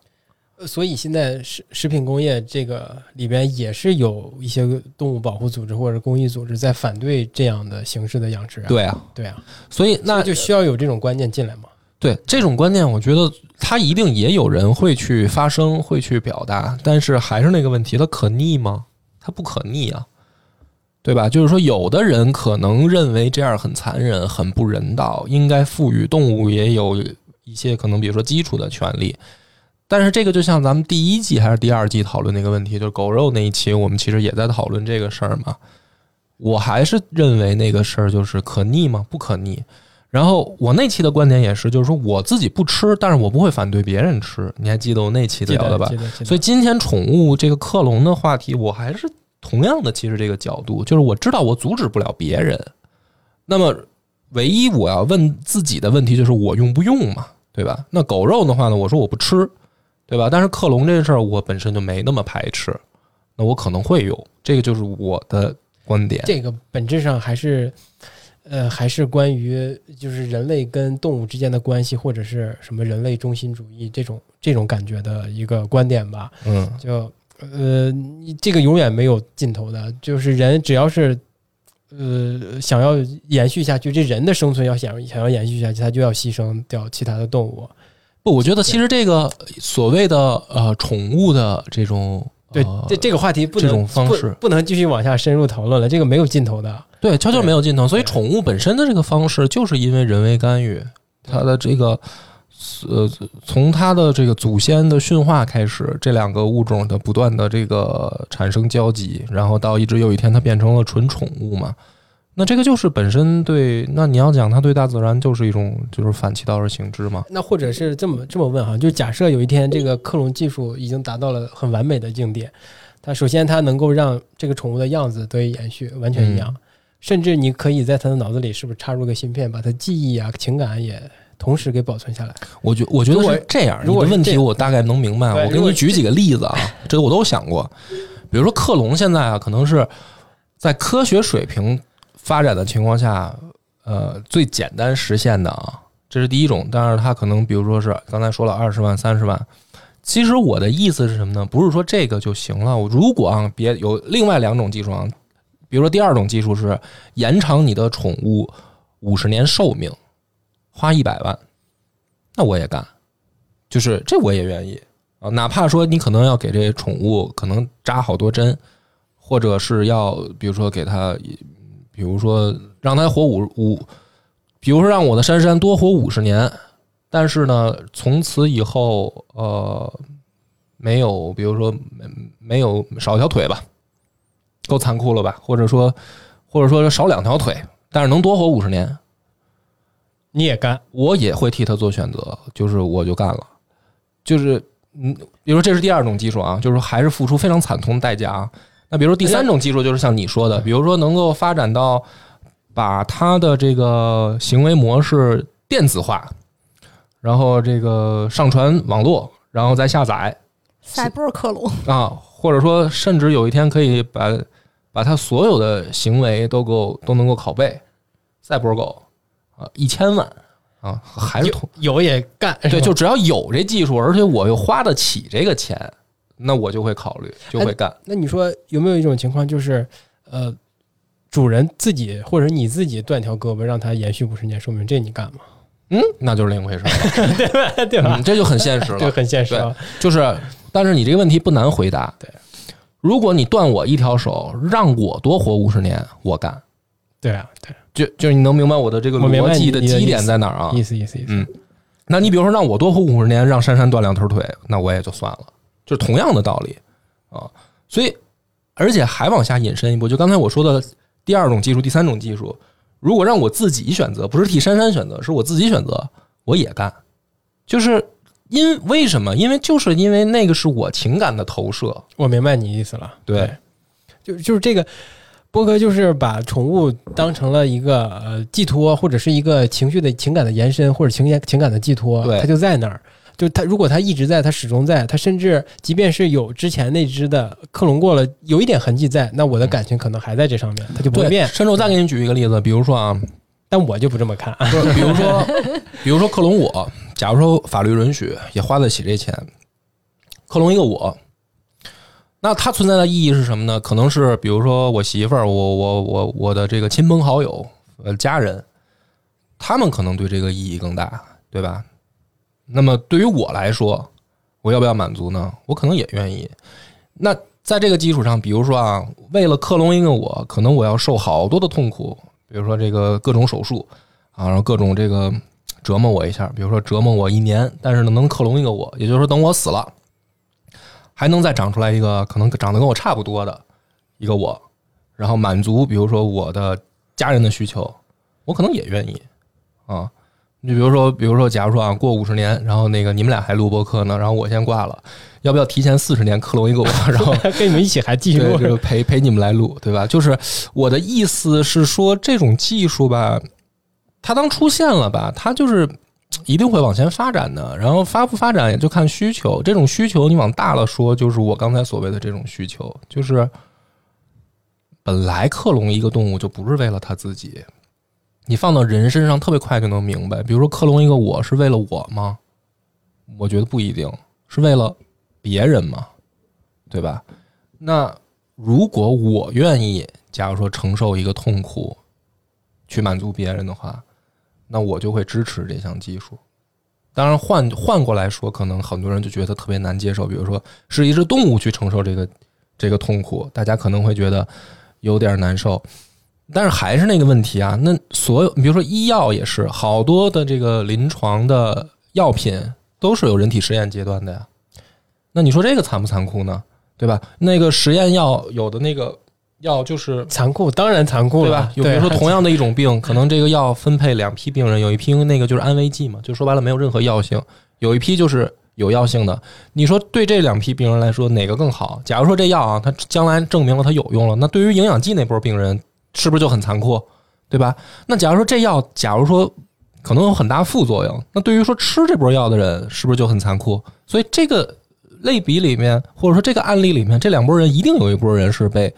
所以现在食食品工业这个里边也是有一些动物保护组织或者公益组织在反对这样的形式的养殖。对啊，对啊，所以那就需要有这种观念进来嘛。对这种观念，我觉得他一定也有人会去发声、会去表达，但是还是那个问题，它可逆吗？它不可逆啊。对吧？就是说，有的人可能认为这样很残忍、很不人道，应该赋予动物也有一些可能，比如说基础的权利。但是这个就像咱们第一季还是第二季讨论那个问题，就是狗肉那一期，我们其实也在讨论这个事儿嘛。我还是认为那个事儿就是可逆吗？不可逆。然后我那期的观点也是，就是说我自己不吃，但是我不会反对别人吃。你还记得我那期聊的吧？所以今天宠物这个克隆的话题，我还是。同样的，其实这个角度就是我知道我阻止不了别人，那么唯一我要问自己的问题就是我用不用嘛，对吧？那狗肉的话呢，我说我不吃，对吧？但是克隆这个事儿我本身就没那么排斥，那我可能会用，这个就是我的观点。这个本质上还是，呃，还是关于就是人类跟动物之间的关系，或者是什么人类中心主义这种这种感觉的一个观点吧。嗯，就。呃，你这个永远没有尽头的，就是人只要是，呃，想要延续下去，这人的生存要想想要延续下去，他就要牺牲掉其他的动物。不，我觉得其实这个所谓的呃宠物的这种，对，这这个话题不能这种方式不能继续往下深入讨论了，这个没有尽头的。对，悄悄没有尽头。所以宠物本身的这个方式，就是因为人为干预，它的这个。呃，从它的这个祖先的驯化开始，这两个物种的不断的这个产生交集，然后到一直有一天它变成了纯宠物嘛，那这个就是本身对，那你要讲它对大自然就是一种就是反其道而行之嘛？那或者是这么这么问哈，就假设有一天这个克隆技术已经达到了很完美的境地，它首先它能够让这个宠物的样子得以延续，完全一样，甚至你可以在它的脑子里是不是插入个芯片，把它记忆啊、情感也。同时给保存下来，我觉我觉得是这样。你的问题我大概能明白。我给你举几个例子啊，这个我都想过。比如说克隆，现在啊，可能是在科学水平发展的情况下，呃，最简单实现的啊，这是第一种。但是它可能，比如说是刚才说了二十万、三十万。其实我的意思是什么呢？不是说这个就行了。如果啊，别有另外两种技术啊，比如说第二种技术是延长你的宠物五十年寿命。花一百万，那我也干，就是这我也愿意啊。哪怕说你可能要给这宠物可能扎好多针，或者是要比如说给它，比如说让他活五五，比如说让我的珊珊多活五十年，但是呢，从此以后呃没有，比如说没没有少一条腿吧，够残酷了吧？或者说或者说少两条腿，但是能多活五十年。你也干，我也会替他做选择，就是我就干了，就是嗯，比如说这是第二种技术啊，就是还是付出非常惨痛的代价啊。那比如说第三种技术，就是像你说的，比如说能够发展到把他的这个行为模式电子化，然后这个上传网络，然后再下载，赛博克隆，啊，或者说甚至有一天可以把把它所有的行为都够都能够拷贝，赛博狗啊，一千万啊，还是有有也干，对，就只要有这技术，而且我又花得起这个钱，那我就会考虑，就会干。那你说有没有一种情况，就是呃，主人自己或者你自己断条胳膊让它延续五十年寿命，这你干吗？嗯，那就是另一回事了，对吧？对吧嗯，？这就很现实了，对。很现实了。就是，但是你这个问题不难回答。对，如果你断我一条手，让我多活五十年，我干。对啊，对，就就是你能明白我的这个逻辑的基点在哪儿啊？意思意思意思。嗯，那你比如说让我多活五十年，让珊珊断两条腿，那我也就算了，就是同样的道理啊。所以，而且还往下引申一步，就刚才我说的第二种技术、第三种技术，如果让我自己选择，不是替珊珊选择，是我自己选择，我也干。就是因为什么？因为就是因为那个是我情感的投射。我明白你意思了。对，就就是这个波哥，就是把宠物当成了一个呃寄托，或者是一个情绪的情感的延伸，或者情感情感的寄托，对它就在那儿。就他如果他一直在，他始终在，他甚至即便是有之前那只的克隆过了，有一点痕迹在，那我的感情可能还在这上面，他就不会，变。甚至我再给你举一个例子，比如说啊，但我就不这么看。比如说，比如说克隆我，假如说法律允许，也花得起这钱，克隆一个我，那它存在的意义是什么呢？可能是比如说我媳妇儿，我我我我的这个亲朋好友，呃，家人，他们可能对这个意义更大，对吧？那么对于我来说，我要不要满足呢？我可能也愿意。那在这个基础上，比如说啊，为了克隆一个我，可能我要受好多的痛苦，比如说这个各种手术啊，然后各种这个折磨我一下，比如说折磨我一年，但是呢能克隆一个我，也就是说等我死了，还能再长出来一个可能长得跟我差不多的一个我，然后满足比如说我的家人的需求，我可能也愿意啊。你比如说，比如说，假如说啊，过五十年，然后那个你们俩还录播客呢，然后我先挂了，要不要提前四十年克隆一个我，然后 跟你们一起还继续录 陪陪你们来录，对吧？就是我的意思是说，这种技术吧，它当出现了吧，它就是一定会往前发展的。然后发不发展也就看需求，这种需求你往大了说，就是我刚才所谓的这种需求，就是本来克隆一个动物就不是为了它自己，你放到人身上特别快就能明白。比如说克隆一个我是为了我吗？我觉得不一定，是为了别人吗？对吧？那如果我愿意，假如说承受一个痛苦，去满足别人的话，那我就会支持这项技术。当然换换过来说，可能很多人就觉得特别难接受。比如说，是一只动物去承受这个这个痛苦，大家可能会觉得有点难受。但是还是那个问题啊，那所有你比如说医药也是，好多的这个临床的药品都是有人体实验阶段的呀。那你说这个残不残酷呢？对吧？那个实验药有的那个药就是残酷，当然残酷了对吧？有比如说同样的一种病，可能这个药分配两批病人，有一批那个就是安慰剂嘛，就说白了没有任何药性，有一批就是有药性的。你说对这两批病人来说哪个更好？假如说这药啊，它将来证明了它有用了，那对于营养剂那波病人是不是就很残酷？对吧？那假如说这药，假如说可能有很大副作用，那对于说吃这波药的人是不是就很残酷？所以这个类比里面，或者说这个案例里面，这两拨人一定有一拨人是被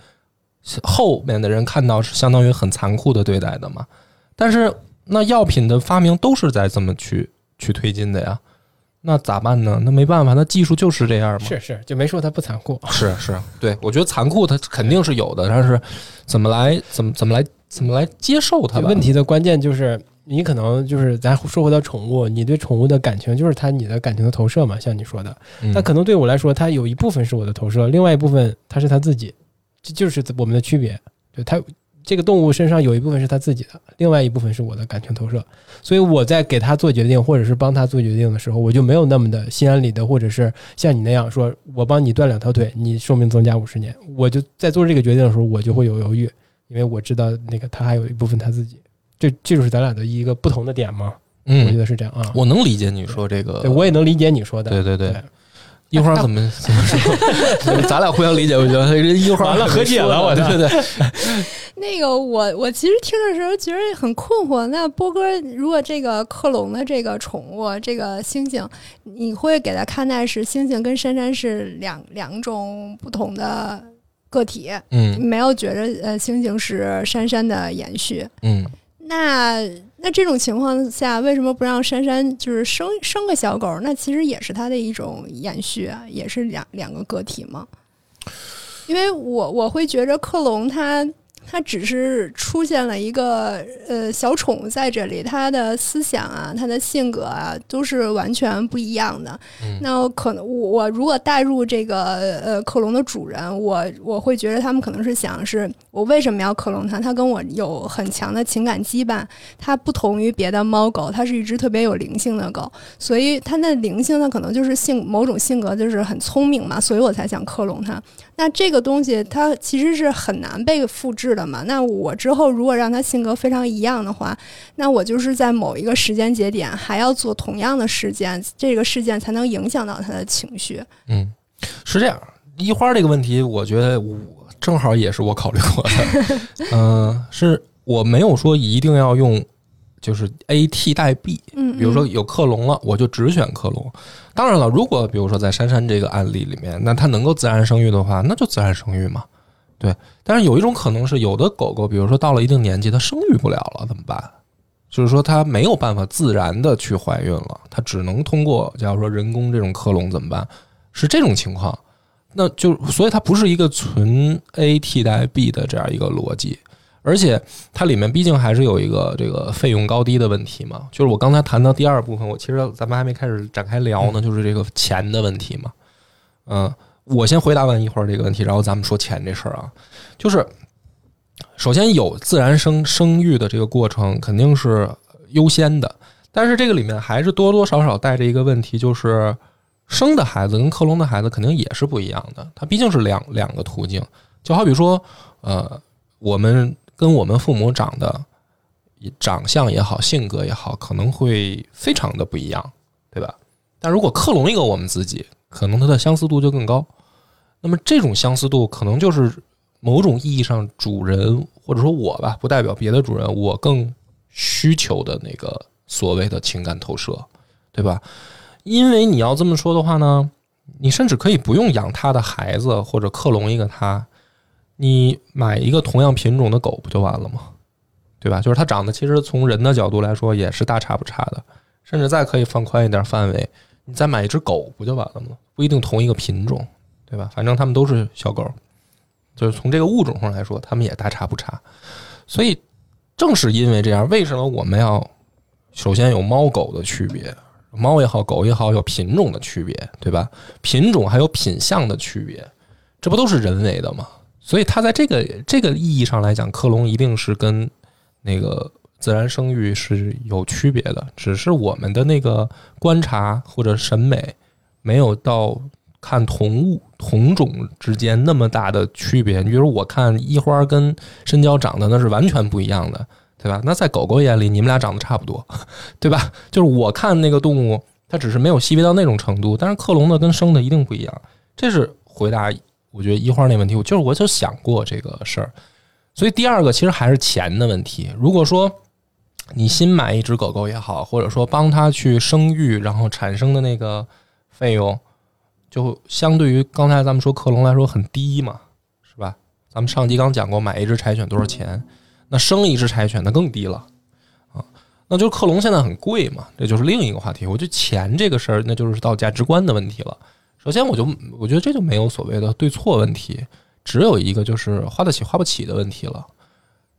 后面的人看到是相当于很残酷的对待的嘛。但是那药品的发明都是在这么去去推进的呀，那咋办呢？那没办法，那技术就是这样嘛。是是，就没说它不残酷。是是，对我觉得残酷它肯定是有的，但是怎么来怎么怎么来怎么来接受它吧？问题的关键就是，你可能就是咱说回到宠物，你对宠物的感情就是它你的感情的投射嘛，像你说的，嗯那可能对我来说，它有一部分是我的投射，另外一部分它是它自己，这就是我们的区别。对它这个动物身上有一部分是它自己的，另外一部分是我的感情投射，所以我在给它做决定或者是帮它做决定的时候，我就没有那么的心安理得，或者是像你那样说，我帮你断两条腿，你寿命增加五十年，我就在做这个决定的时候，我就会有犹豫，因为我知道那个它还有一部分它自己，这这就是咱俩的一个不同的点嘛，嗯我觉嗯，得是这样啊。我能理解你说这个，对，我也能理解你说的，对对对对一花怎么 怎么说？咱俩互相理解不行？一花完了和解了我对对对，那个我我其实听的时候觉得很困惑。那波哥，如果这个克隆的这个宠物，这个猩猩，你会给它看待是猩猩跟珊珊是两两种不同的个体，嗯没有觉着呃猩猩是珊珊的延续。嗯。那那这种情况下，为什么不让珊珊就是生生个小狗？那其实也是它的一种延续，也是两两个个体嘛。因为我我会觉着克隆它它只是出现了一个呃小宠物在这里，它的思想啊，它的性格啊，都是完全不一样的。嗯那可能我我如果带入这个呃克隆的主人，我我会觉得他们可能是想是我为什么要克隆它？它跟我有很强的情感羁绊，它不同于别的猫狗，它是一只特别有灵性的狗，所以它的灵性呢，可能就是性某种性格就是很聪明嘛，所以我才想克隆它。那这个东西它其实是很难被复制的嘛。那我之后如果让他性格非常一样的话，那我就是在某一个时间节点还要做同样的事件，这个事件才能影响到他的情绪。嗯，是这样。一花这个问题，我觉得我正好也是我考虑过的。嗯、是我没有说一定要用就是 A 替代 B，嗯，比如说有克隆了，我就只选克隆。当然了，如果比如说在珊珊这个案例里面，那她能够自然生育的话，那就自然生育嘛。对，但是有一种可能是，有的狗狗，比如说到了一定年纪，它生育不了了，怎么办？就是说它没有办法自然的去怀孕了，它只能通过，假如说人工这种克隆怎么办？是这种情况，那就所以它不是一个纯 A 替代 B 的这样一个逻辑，而且它里面毕竟还是有一个这个费用高低的问题嘛。就是我刚才谈到第二部分，我其实咱们还没开始展开聊呢，就是这个钱的问题嘛。嗯，我先回答完一会儿这个问题，然后咱们说钱这事儿啊，就是首先有自然生生育的这个过程肯定是优先的，但是这个里面还是多多少少带着一个问题，就是生的孩子跟克隆的孩子肯定也是不一样的，它毕竟是两两个途径。就好比说，呃，我们跟我们父母长的长相也好，性格也好，可能会非常的不一样，对吧？但如果克隆一个我们自己，可能它的相似度就更高。那么这种相似度可能就是某种意义上主人或者说我吧，不代表别的主人，我更需求的那个所谓的情感投射，对吧？因为你要这么说的话呢，你甚至可以不用养他的孩子或者克隆一个他，你买一个同样品种的狗不就完了吗？对吧？就是它长得其实从人的角度来说也是大差不差的，甚至再可以放宽一点范围，你再买一只狗不就完了吗？不一定同一个品种，对吧？反正它们都是小狗，就是从这个物种上来说，它们也大差不差。所以正是因为这样，为什么我们要首先有猫狗的区别？猫也好，狗也好，有品种的区别，对吧？品种还有品相的区别，这不都是人为的吗？所以它在这个这个意义上来讲，克隆一定是跟那个自然生育是有区别的，只是我们的那个观察或者审美没有到看同物同种之间那么大的区别。你比如我看一花跟深交长得那是完全不一样的，对吧？那在狗狗眼里，你们俩长得差不多，对吧？就是我看那个动物，它只是没有细微到那种程度，但是克隆的跟生的一定不一样。这是回答我觉得一花那问题，我就是我就想过这个事儿。所以第二个其实还是钱的问题。如果说你新买一只狗狗也好，或者说帮它去生育，然后产生的那个费用，就相对于刚才咱们说克隆来说很低嘛，是吧？咱们上集刚讲过，买一只柴犬多少钱？那生一只柴犬那更低了啊。那就克隆现在很贵嘛，这就是另一个话题。我觉得钱这个事儿，那就是到价值观的问题了。首先，我就我觉得这就没有所谓的对错问题，只有一个就是花得起花不起的问题了。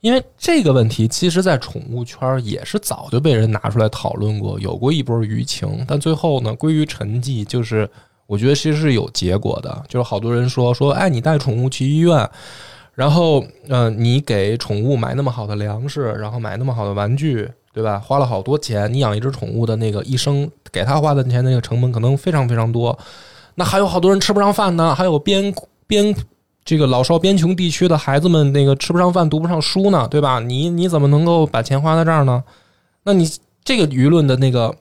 因为这个问题，其实在宠物圈也是早就被人拿出来讨论过，有过一波舆情，但最后呢归于沉寂。就是我觉得其实是有结果的，就是好多人说说，哎，你带宠物去医院，然后呃，你给宠物买那么好的粮食，然后买那么好的玩具，对吧？花了好多钱，你养一只宠物的那个一生给他花的钱那个成本可能非常非常多。那还有好多人吃不上饭呢，还有边边这个老少边穷地区的孩子们，那个吃不上饭、读不上书呢，对吧？你你怎么能够把钱花在这儿呢？那你这个舆论的那个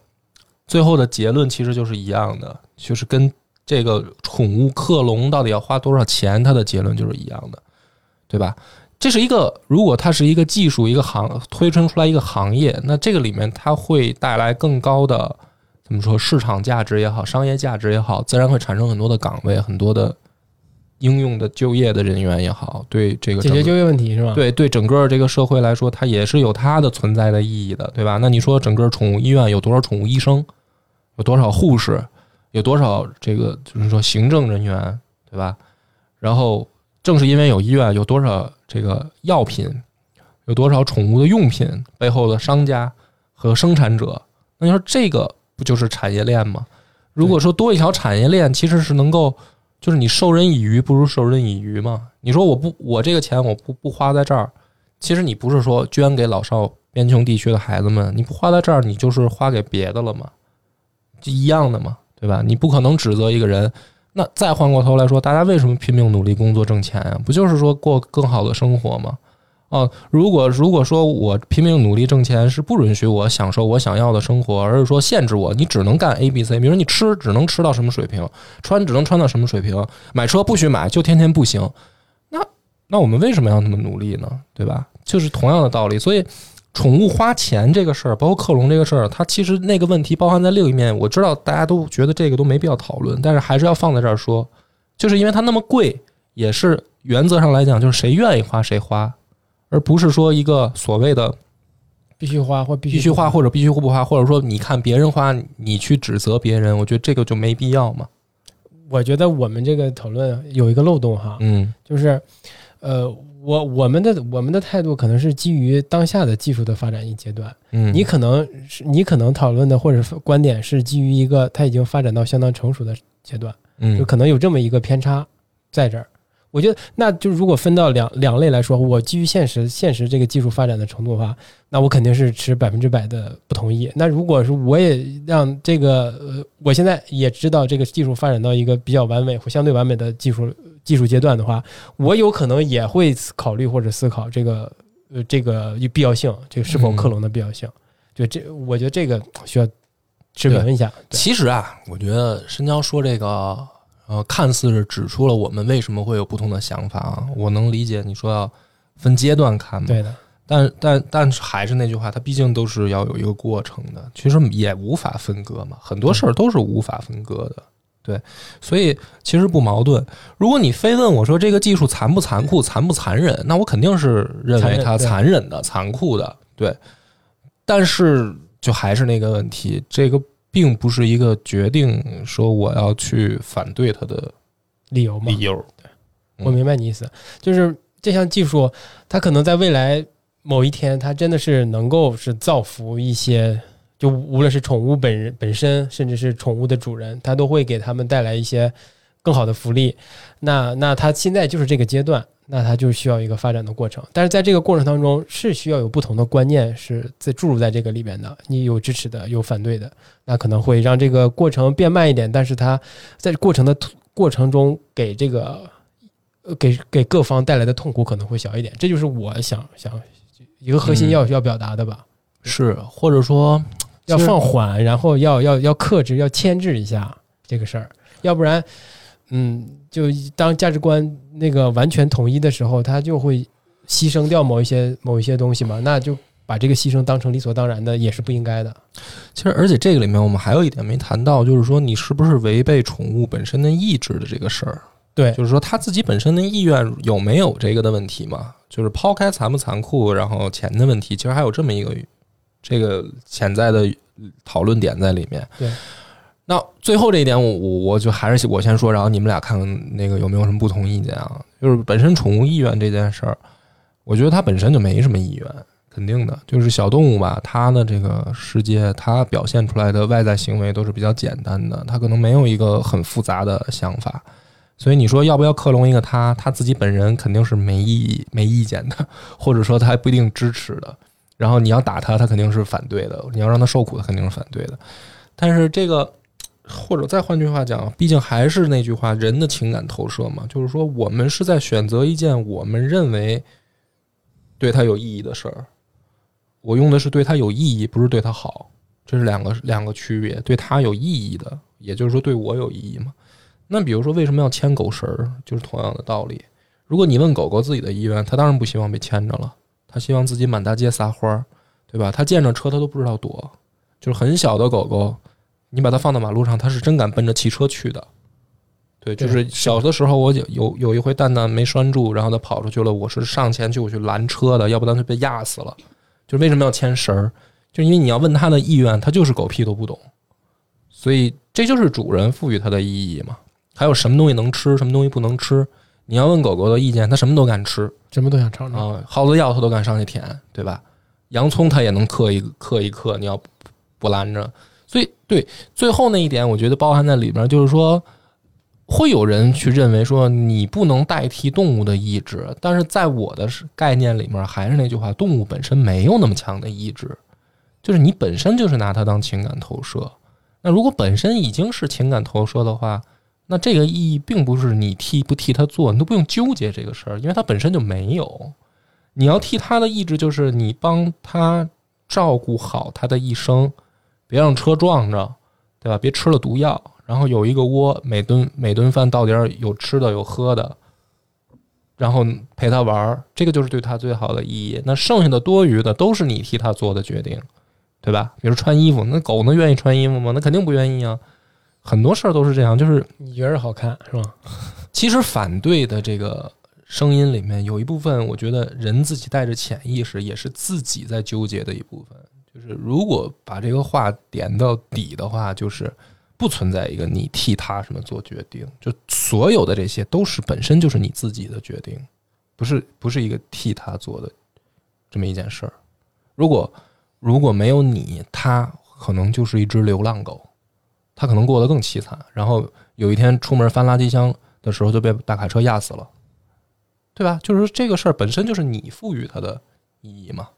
最后的结论其实就是一样的，就是跟这个宠物克隆到底要花多少钱，它的结论就是一样的，对吧？这是一个，如果它是一个技术，一个行推陈出来一个行业，那这个里面它会带来更高的怎么说市场价值也好，商业价值也好，自然会产生很多的岗位，很多的应用的就业的人员也好，对这个解决就业问题是吧？，对对，整个这个社会来说，它也是有它的存在的意义的，对吧？那你说整个宠物医院有多少宠物医生，有多少护士，有多少这个就是说行政人员，对吧？然后正是因为有医院，有多少这个药品，有多少宠物的用品背后的商家和生产者，那你说这个不就是产业链吗？如果说多一条产业链，其实是能够就是你授人以鱼不如授人以渔嘛。你说我不，我这个钱我不不花在这儿，其实你不是说捐给老少边穷地区的孩子们，你不花在这儿，你就是花给别的了嘛，就一样的嘛，对吧？你不可能指责一个人。那再换过头来说，大家为什么拼命努力工作挣钱啊、不就是说过更好的生活吗？哦，如果如果说我拼命努力挣钱是不允许我享受我想要的生活，而是说限制我，你只能干 A、B、C，比如你吃只能吃到什么水平，穿只能穿到什么水平，买车不许买，就天天步行，那那我们为什么要那么努力呢？对吧？就是同样的道理，所以宠物花钱这个事儿，包括克隆这个事儿，它其实那个问题包含在另一面。我知道大家都觉得这个都没必要讨论，但是还是要放在这儿说，就是因为它那么贵，也是原则上来讲，就是谁愿意花谁花，而不是说一个所谓的必须花或必须花。或者必须不花，或者说你看别人花，你去指责别人，我觉得这个就没必要嘛。我觉得我们这个讨论有一个漏洞哈，嗯。就是，呃，我我们的我们的态度可能是基于当下的技术的发展一阶段，嗯，你可能是你可能讨论的或者是观点是基于一个它已经发展到相当成熟的阶段，嗯。就可能有这么一个偏差在这儿。我觉得，那就如果分到两两类来说，我基于现实现实这个技术发展的程度的话，那我肯定是持百分之百的不同意。那如果是我也让这个呃，我现在也知道这个技术发展到一个比较完美或相对完美的技术技术阶段的话，我有可能也会考虑或者思考这个呃这个必要性，这个是否克隆的必要性。就这，我觉得这个需要指明一下。其实啊，我觉得深交说这个，呃，看似是指出了我们为什么会有不同的想法啊。我能理解你说要分阶段看嘛，对的，但但但是还是那句话，它毕竟都是要有一个过程的，其实也无法分割嘛，很多事儿都是无法分割的。对，所以其实不矛盾。如果你非问我说这个技术残不残酷、残不残忍，那我肯定是认为它残忍对残忍的、残酷的。对，但是就还是那个问题，这个并不是一个决定说我要去反对它的理由吗，理由。我明白你意思，就是这项技术，它可能在未来某一天，它真的是能够是造福一些，就无论是宠物本人本身，甚至是宠物的主人，它都会给他们带来一些更好的福利。那那他现在就是这个阶段，那他就需要一个发展的过程。但是在这个过程当中，是需要有不同的观念是在注入在这个里边的，你有支持的，有反对的，那可能会让这个过程变慢一点，但是它在过程的过程中给这个。呃，给给各方带来的痛苦可能会小一点，这就是我想想一个核心嗯要、要表达的吧，是，或者说要放缓，然后要要要克制，要牵制一下这个事儿，要不然，嗯，就当价值观那个完全统一的时候，他就会牺牲掉某一些某一些东西嘛，那就把这个牺牲当成理所当然的，也是不应该的。其实，而且这个里面我们还有一点没谈到，就是说你是不是违背宠物本身的意志的这个事儿。对，就是说他自己本身的意愿有没有这个的问题嘛？就是抛开残不残酷，然后钱的问题，其实还有这么一个这个潜在的讨论点在里面。对，那最后这一点我，我我就还是我先说，然后你们俩看看那个有没有什么不同意见啊？就是本身宠物意愿这件事儿，我觉得它本身就没什么意愿。肯定的，就是小动物吧，它的这个世界，它表现出来的外在行为都是比较简单的，它可能没有一个很复杂的想法。所以你说要不要克隆一个它，他自己本人肯定是没意义、没意见的，或者说他还不一定支持的。然后你要打它，他肯定是反对的；你要让他受苦，它肯定是反对的。但是这个，或者再换句话讲，毕竟还是那句话，人的情感投射嘛，就是说我们是在选择一件我们认为对他有意义的事儿。我用的是对他有意义，不是对他好，这是两个两个区别。对他有意义的，也就是说对我有意义嘛。那比如说为什么要牵狗绳儿，就是同样的道理。如果你问狗狗自己的意愿，它当然不希望被牵着了，它希望自己满大街撒欢儿，对吧？它见着车它都不知道躲，就是很小的狗狗，你把它放到马路上，它是真敢奔着汽车去的。对，就是小的时候，我有有有一回蛋蛋没拴住，然后它跑出去了，我是上前去我去拦车的，要不然它被压死了。就是为什么要牵绳儿？就因为你要问它的意愿，它就是狗屁都不懂，所以这就是主人赋予它的意义嘛。还有什么东西能吃，什么东西不能吃？你要问狗狗的意见，它什么都敢吃什么都想尝尝。啊，耗子药它都敢上去舔，对吧？洋葱它也能嗑一嗑一嗑，你要不不拦着。最对最后那一点，我觉得包含在里边，就是说会有人去认为说你不能代替动物的意志，但是在我的概念里面，还是那句话，动物本身没有那么强的意志，就是你本身就是拿它当情感投射。那如果本身已经是情感投射的话，那这个意义并不是你替不替他做，你都不用纠结这个事儿，因为他本身就没有。你要替他的意志，就是你帮他照顾好他的一生，别让车撞着，对吧？别吃了毒药，然后有一个窝，每顿每顿饭到点儿有吃的有喝的，然后陪他玩儿，这个就是对他最好的意义。那剩下的多余的都是你替他做的决定，对吧？比如穿衣服，那狗能愿意穿衣服吗？那肯定不愿意啊。很多事儿都是这样，就是你觉着好看是吧？其实反对的这个声音里面有一部分，我觉得人自己带着潜意识，也是自己在纠结的一部分。就是如果把这个话点到底的话，就是不存在一个你替他什么做决定，就所有的这些都是本身就是你自己的决定，不是不是一个替他做的这么一件事儿。如果如果没有你，他可能就是一只流浪狗。他可能过得更凄惨。然后有一天出门翻垃圾箱的时候就被大卡车压死了，对吧？就是说这个事儿本身就是你赋予它的意义嘛。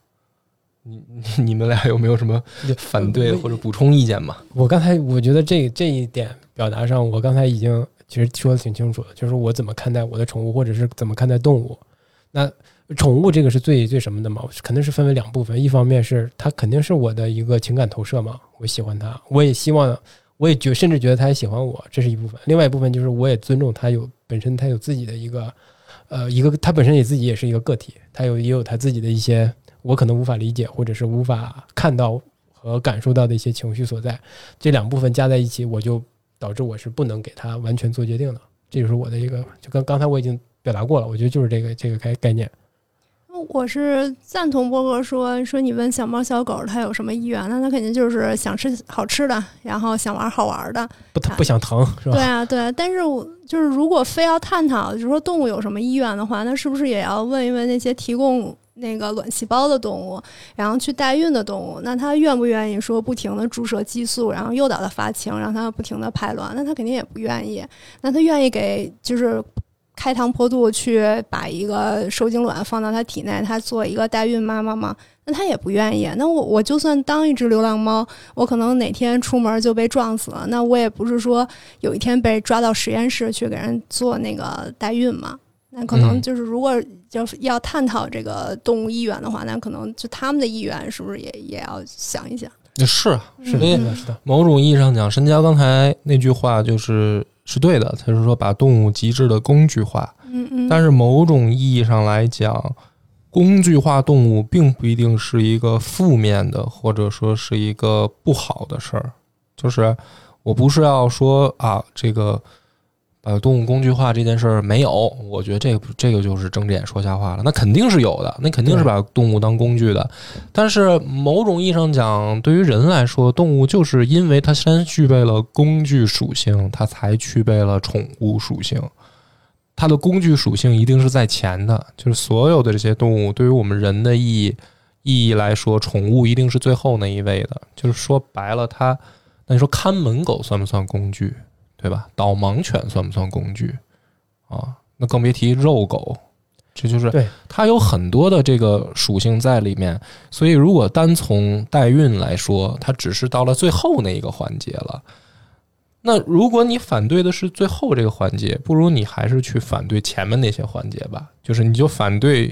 你你你们俩有没有什么反对或者补充意见吗？我刚才我觉得这这一点表达上，我刚才已经其实说的挺清楚了，就是我怎么看待我的宠物，或者是怎么看待动物。那宠物这个是最最什么的嘛？肯定是分为两部分，一方面是它肯定是我的一个情感投射嘛，我喜欢它，我也希望，我也觉甚至觉得它也喜欢我，这是一部分。另外一部分就是我也尊重它有本身它有自己的一个呃一个它本身也自己也是一个个体，它有也有它自己的一些我可能无法理解或者是无法看到和感受到的一些情绪所在。这两部分加在一起，我就导致我是不能给他完全做决定的。这就是我的一个，就刚刚才我已经表达过了，我觉得就是这个这个概概念。我是赞同波哥说说你问小猫小狗它有什么意愿，那它肯定就是想吃好吃的，然后想玩好玩的。不不想疼是吧？对啊，对啊。但是我就是如果非要探讨，就是说动物有什么意愿的话，那是不是也要问一问那些提供那个卵细胞的动物，然后去代孕的动物？那它愿不愿意说不停的注射激素，然后诱导它发情，让它不停的排卵？那它肯定也不愿意。那它愿意给就是。开膛破肚去把一个受精卵放到它体内，它做一个代孕妈妈吗？那它也不愿意。那我我就算当一只流浪猫，我可能哪天出门就被撞死了，那我也不是说有一天被抓到实验室去给人做那个代孕嘛。那可能就是如果就是要探讨这个动物意愿的话，那可能就他们的意愿是不是也也要想一想？是啊，是所以的，是的，某种意义上讲，申娇刚才那句话就是是对的，他是说把动物极致的工具化。嗯嗯。但是某种意义上来讲，工具化动物并不一定是一个负面的，或者说是一个不好的事儿。就是我不是要说啊，这个把动物工具化这件事儿没有，我觉得这个这个就是睁着眼说瞎话了。那肯定是有的，那肯定是把动物当工具的。但是某种意义上讲，对于人来说，动物就是因为它先具备了工具属性，它才具备了宠物属性。它的工具属性一定是在前的，就是所有的这些动物对于我们人的意义意义来说，宠物一定是最后那一位的。就是说白了，它那你说看门狗算不算工具，对吧？导盲犬算不算工具啊？那更别提肉狗，这就是对它有很多的这个属性在里面。所以如果单从代孕来说，它只是到了最后那一个环节了。那如果你反对的是最后这个环节，不如你还是去反对前面那些环节吧。就是你就反对，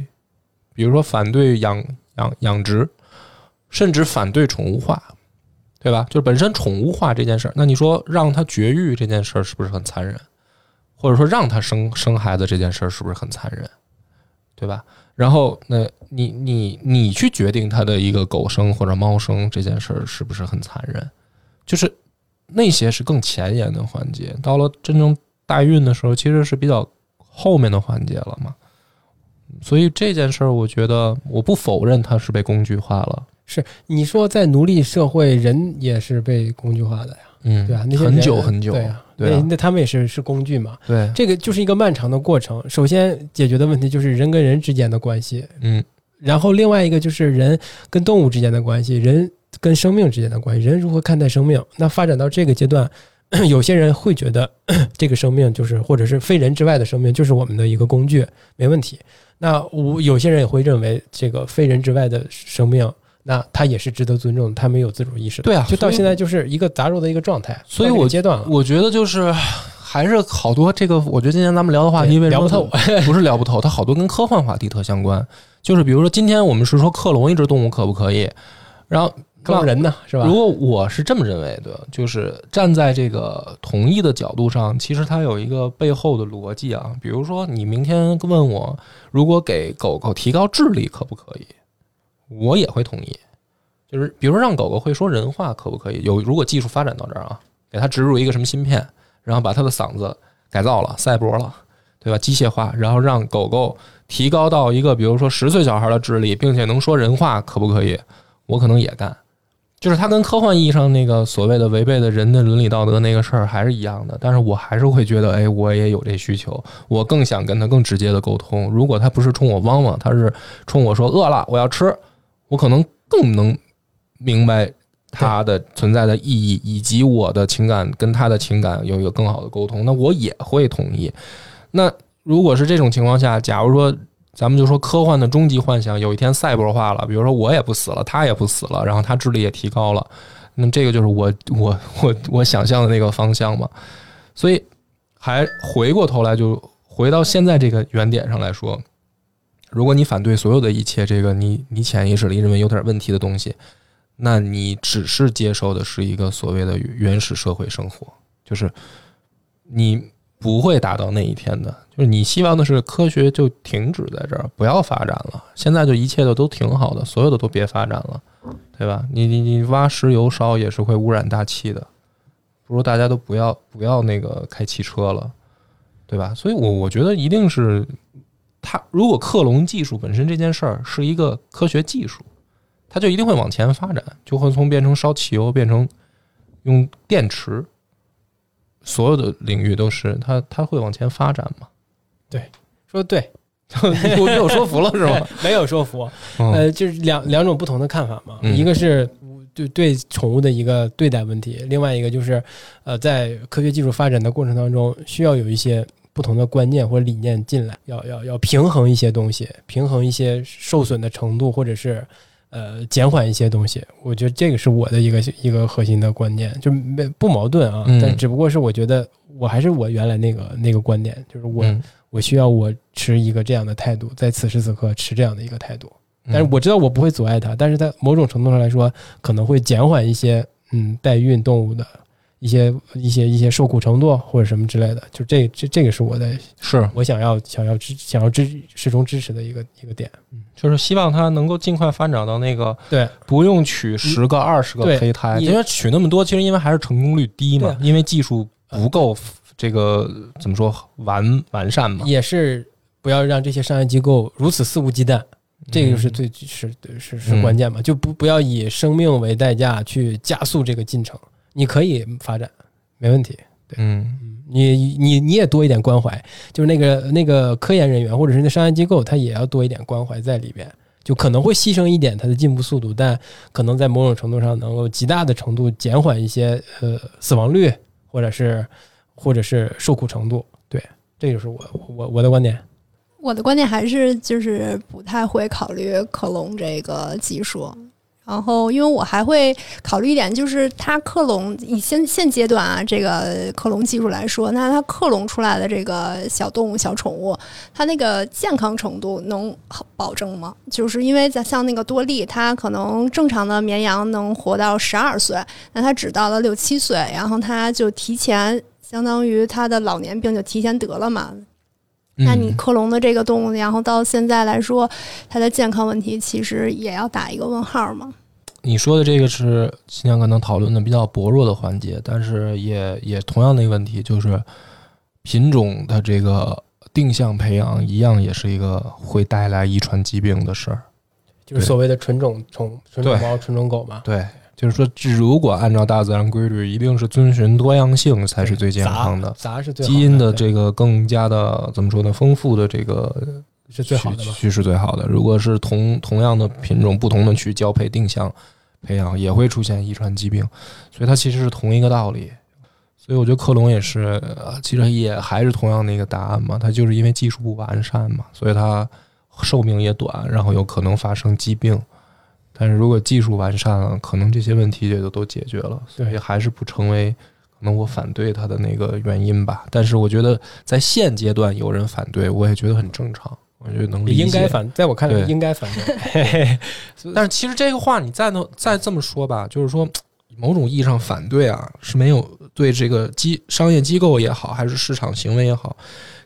比如说反对养养养殖，甚至反对宠物化，对吧？就是本身宠物化这件事儿，那你说让它绝育这件事儿是不是很残忍？或者说让它生生孩子这件事儿是不是很残忍，对吧？然后那你你你去决定它的一个狗生或者猫生这件事儿是不是很残忍？就是那些是更前沿的环节，到了真正代孕的时候，其实是比较后面的环节了嘛。所以这件事儿，我觉得我不否认它是被工具化了。是你说在奴隶社会，人也是被工具化的呀，嗯，对啊？那些很人久很久，对呀，对啊那那他们也是是工具嘛。对，这个就是一个漫长的过程。首先解决的问题就是人跟人之间的关系，嗯然后另外一个就是人跟动物之间的关系，人跟生命之间的关系，人如何看待生命？那发展到这个阶段，有些人会觉得这个生命就是，或者是非人之外的生命就是我们的一个工具，没问题。那我有些人也会认为这个非人之外的生命，那他也是值得尊重的，他没有自主意识。对啊就到现在就是一个杂糅的一个状态，所以我阶段了。我觉得就是还是好多这个，我觉得今天咱们聊的话题因为聊不透，不是聊不透，它好多跟科幻话题特相关。就是比如说，今天我们是说克隆一只动物可不可以，然后克隆人呢，是吧如？果我是这么认为的，就是站在这个同意的角度上，其实它有一个背后的逻辑啊。比如说，你明天问我，如果给狗狗提高智力可不可以，我也会同意。就是比如让狗狗会说人话可不可以？有如果技术发展到这儿啊，给它植入一个什么芯片，然后把它的嗓子改造了、赛博了，对吧？机械化，然后让狗狗提高到一个比如说十岁小孩的智力，并且能说人话，可不可以？我可能也干。就是它跟科幻意义上那个所谓的违背的人的伦理道德那个事儿还是一样的，但是我还是会觉得，哎，我也有这需求，我更想跟他更直接的沟通。如果他不是冲我汪汪，他是冲我说饿了，我要吃，我可能更能明白他的存在的意义，以及我的情感跟他的情感有一个更好的沟通，那我也会同意。那如果是这种情况下，假如说咱们就说科幻的终极幻想，有一天赛博化了，比如说我也不死了，他也不死了，然后他智力也提高了，那这个就是我我我我想象的那个方向嘛。所以还回过头来，就回到现在这个原点上来说，如果你反对所有的一切，这个你你潜意识里认为有点问题的东西，那你只是接受的是一个所谓的原始社会生活，就是你不会达到那一天的。就是你希望的是科学就停止在这儿，不要发展了。现在就一切的都挺好的，所有的都别发展了，对吧？你你你挖石油烧也是会污染大气的，不如大家都不要不要那个开汽车了，对吧？所以我我觉得一定是它，如果克隆技术本身这件事儿是一个科学技术，它就一定会往前发展，就会从变成烧汽油变成用电池，所有的领域都是它它会往前发展嘛。说的对，我被我说服了是吗？没有说服，嗯呃，就是两两种不同的看法嘛。嗯一个是对对宠物的一个对待问题，另外一个就是呃，在科学技术发展的过程当中，需要有一些不同的观念或者理念进来，要要要平衡一些东西，平衡一些受损的程度，或者是呃减缓一些东西。我觉得这个是我的一个一个核心的观念，就没不矛盾啊，嗯但只不过是我觉得我还是我原来那个那个观点，就是我、嗯我需要我持一个这样的态度，在此时此刻持这样的一个态度。但是嗯我知道我不会阻碍它，但是在某种程度上来说，可能会减缓一些嗯代孕动物的一些一些一些受苦程度或者什么之类的。就这这这个是我的是我想要想要支想要支始终支持的一个一个点。就是希望它能够尽快发展到那个对不用取十个、二十个胚胎，你因为取那么多，其实因为还是成功率低嘛因为技术不够这个怎么说完完善嘛。也是不要让这些商业机构如此肆无忌惮，这个就是嗯最是是是关键嘛，就不不要以生命为代价去加速这个进程。你可以发展，没问题。对嗯，你你你也多一点关怀，就是那个那个科研人员或者是那商业机构，他也要多一点关怀在里边，就可能会牺牲一点他的进步速度，但可能在某种程度上能够极大的程度减缓一些呃死亡率，或者是或者是受苦程度。对，这就是我我我的观点。我的观点还是就是不太会考虑克隆这个技术。然后，因为我还会考虑一点，就是它克隆以现现阶段啊，这个克隆技术来说，那它克隆出来的这个小动物、小宠物，它那个健康程度能保证吗？就是因为在像那个多利，它可能正常的绵羊能活到十二岁，那它只到了六七岁，然后它就提前相当于它的老年病就提前得了嘛。那你嗯克隆的这个动物，然后到现在来说，它的健康问题其实也要打一个问号嘛。你说的这个是今天可能讨论的比较薄弱的环节，但是也也同样的一个问题，就是品种的这个定向培养一样也是一个会带来遗传疾病的事儿。就是所谓的纯种宠、纯种猫、纯种狗嘛，对，就是说，这如果按照大自然规律，一定是遵循多样性才是最健康的。杂是最好基因的这个更加的怎么说呢？丰富的这个是最好的嘛。趋趋势最好的。如果是同同样的品种，不同的去交配定向培养，也会出现遗传疾病，所以它其实是同一个道理。所以我觉得克隆也是，呃其实也还是同样的一个答案嘛。它就是因为技术不完善嘛，所以它寿命也短，然后有可能发生疾病。但是如果技术完善了，可能这些问题也就都解决了。所以还是不成为可能我反对它的那个原因吧。但是我觉得在现阶段有人反对，我也觉得很正常，我觉得能理解。应该反，在我看来应该反对。但是其实这个话你再能再这么说吧，就是说某种意义上反对啊，是没有对这个机商业机构也好，还是市场行为也好，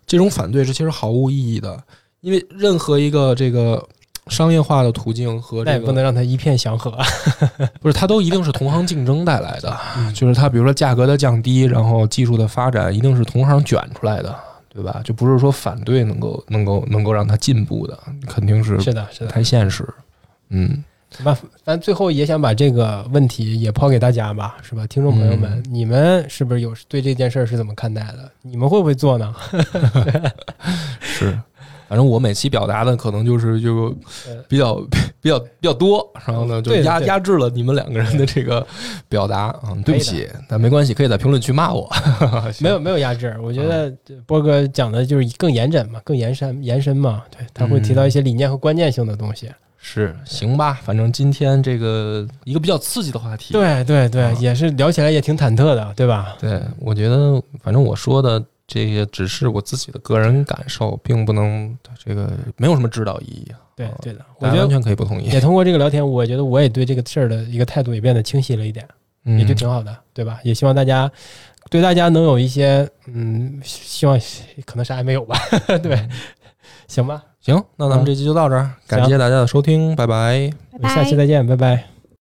这种反对是其实毫无意义的，因为任何一个这个商业化的途径和这个不能让它一片祥和。不是它都一定是同行竞争带来的，嗯就是它比如说价格的降低，然后技术的发展，一定是同行卷出来的。对吧？就不是说反对能够能够能够让它进步的，肯定是是的，是的。太现实。嗯，是吧？咱最后也想把这个问题也抛给大家吧，是吧？听众朋友们，你们是不是有对这件事儿是怎么看待的？你们会不会做呢？是，反正我每期表达的可能就是就比较 比较比较多，然后呢就压压制了你们两个人的这个表达，嗯，对不起，但没关系，可以在评论区骂我。没有没有压制，我觉得波哥讲的就是更延展嘛，更延伸延伸嘛，对，他会提到一些理念和关键性的东西。是，行吧，反正今天这个一个比较刺激的话题，对对对，啊也是聊起来也挺忐忑的，对吧？对，我觉得反正我说的这些只是我自己的个人感受，并不能这个没有什么指导意义。对对的，我觉得完全可以不同意，也通过这个聊天，我觉得我也对这个事儿的一个态度也变得清晰了一点，嗯也就挺好的，对吧？也希望大家对大家能有一些嗯，希望可能啥也没有吧，对，行吧，行，那咱们这期就到这儿，感谢大家的收听，拜拜。拜拜。下期再见，拜拜。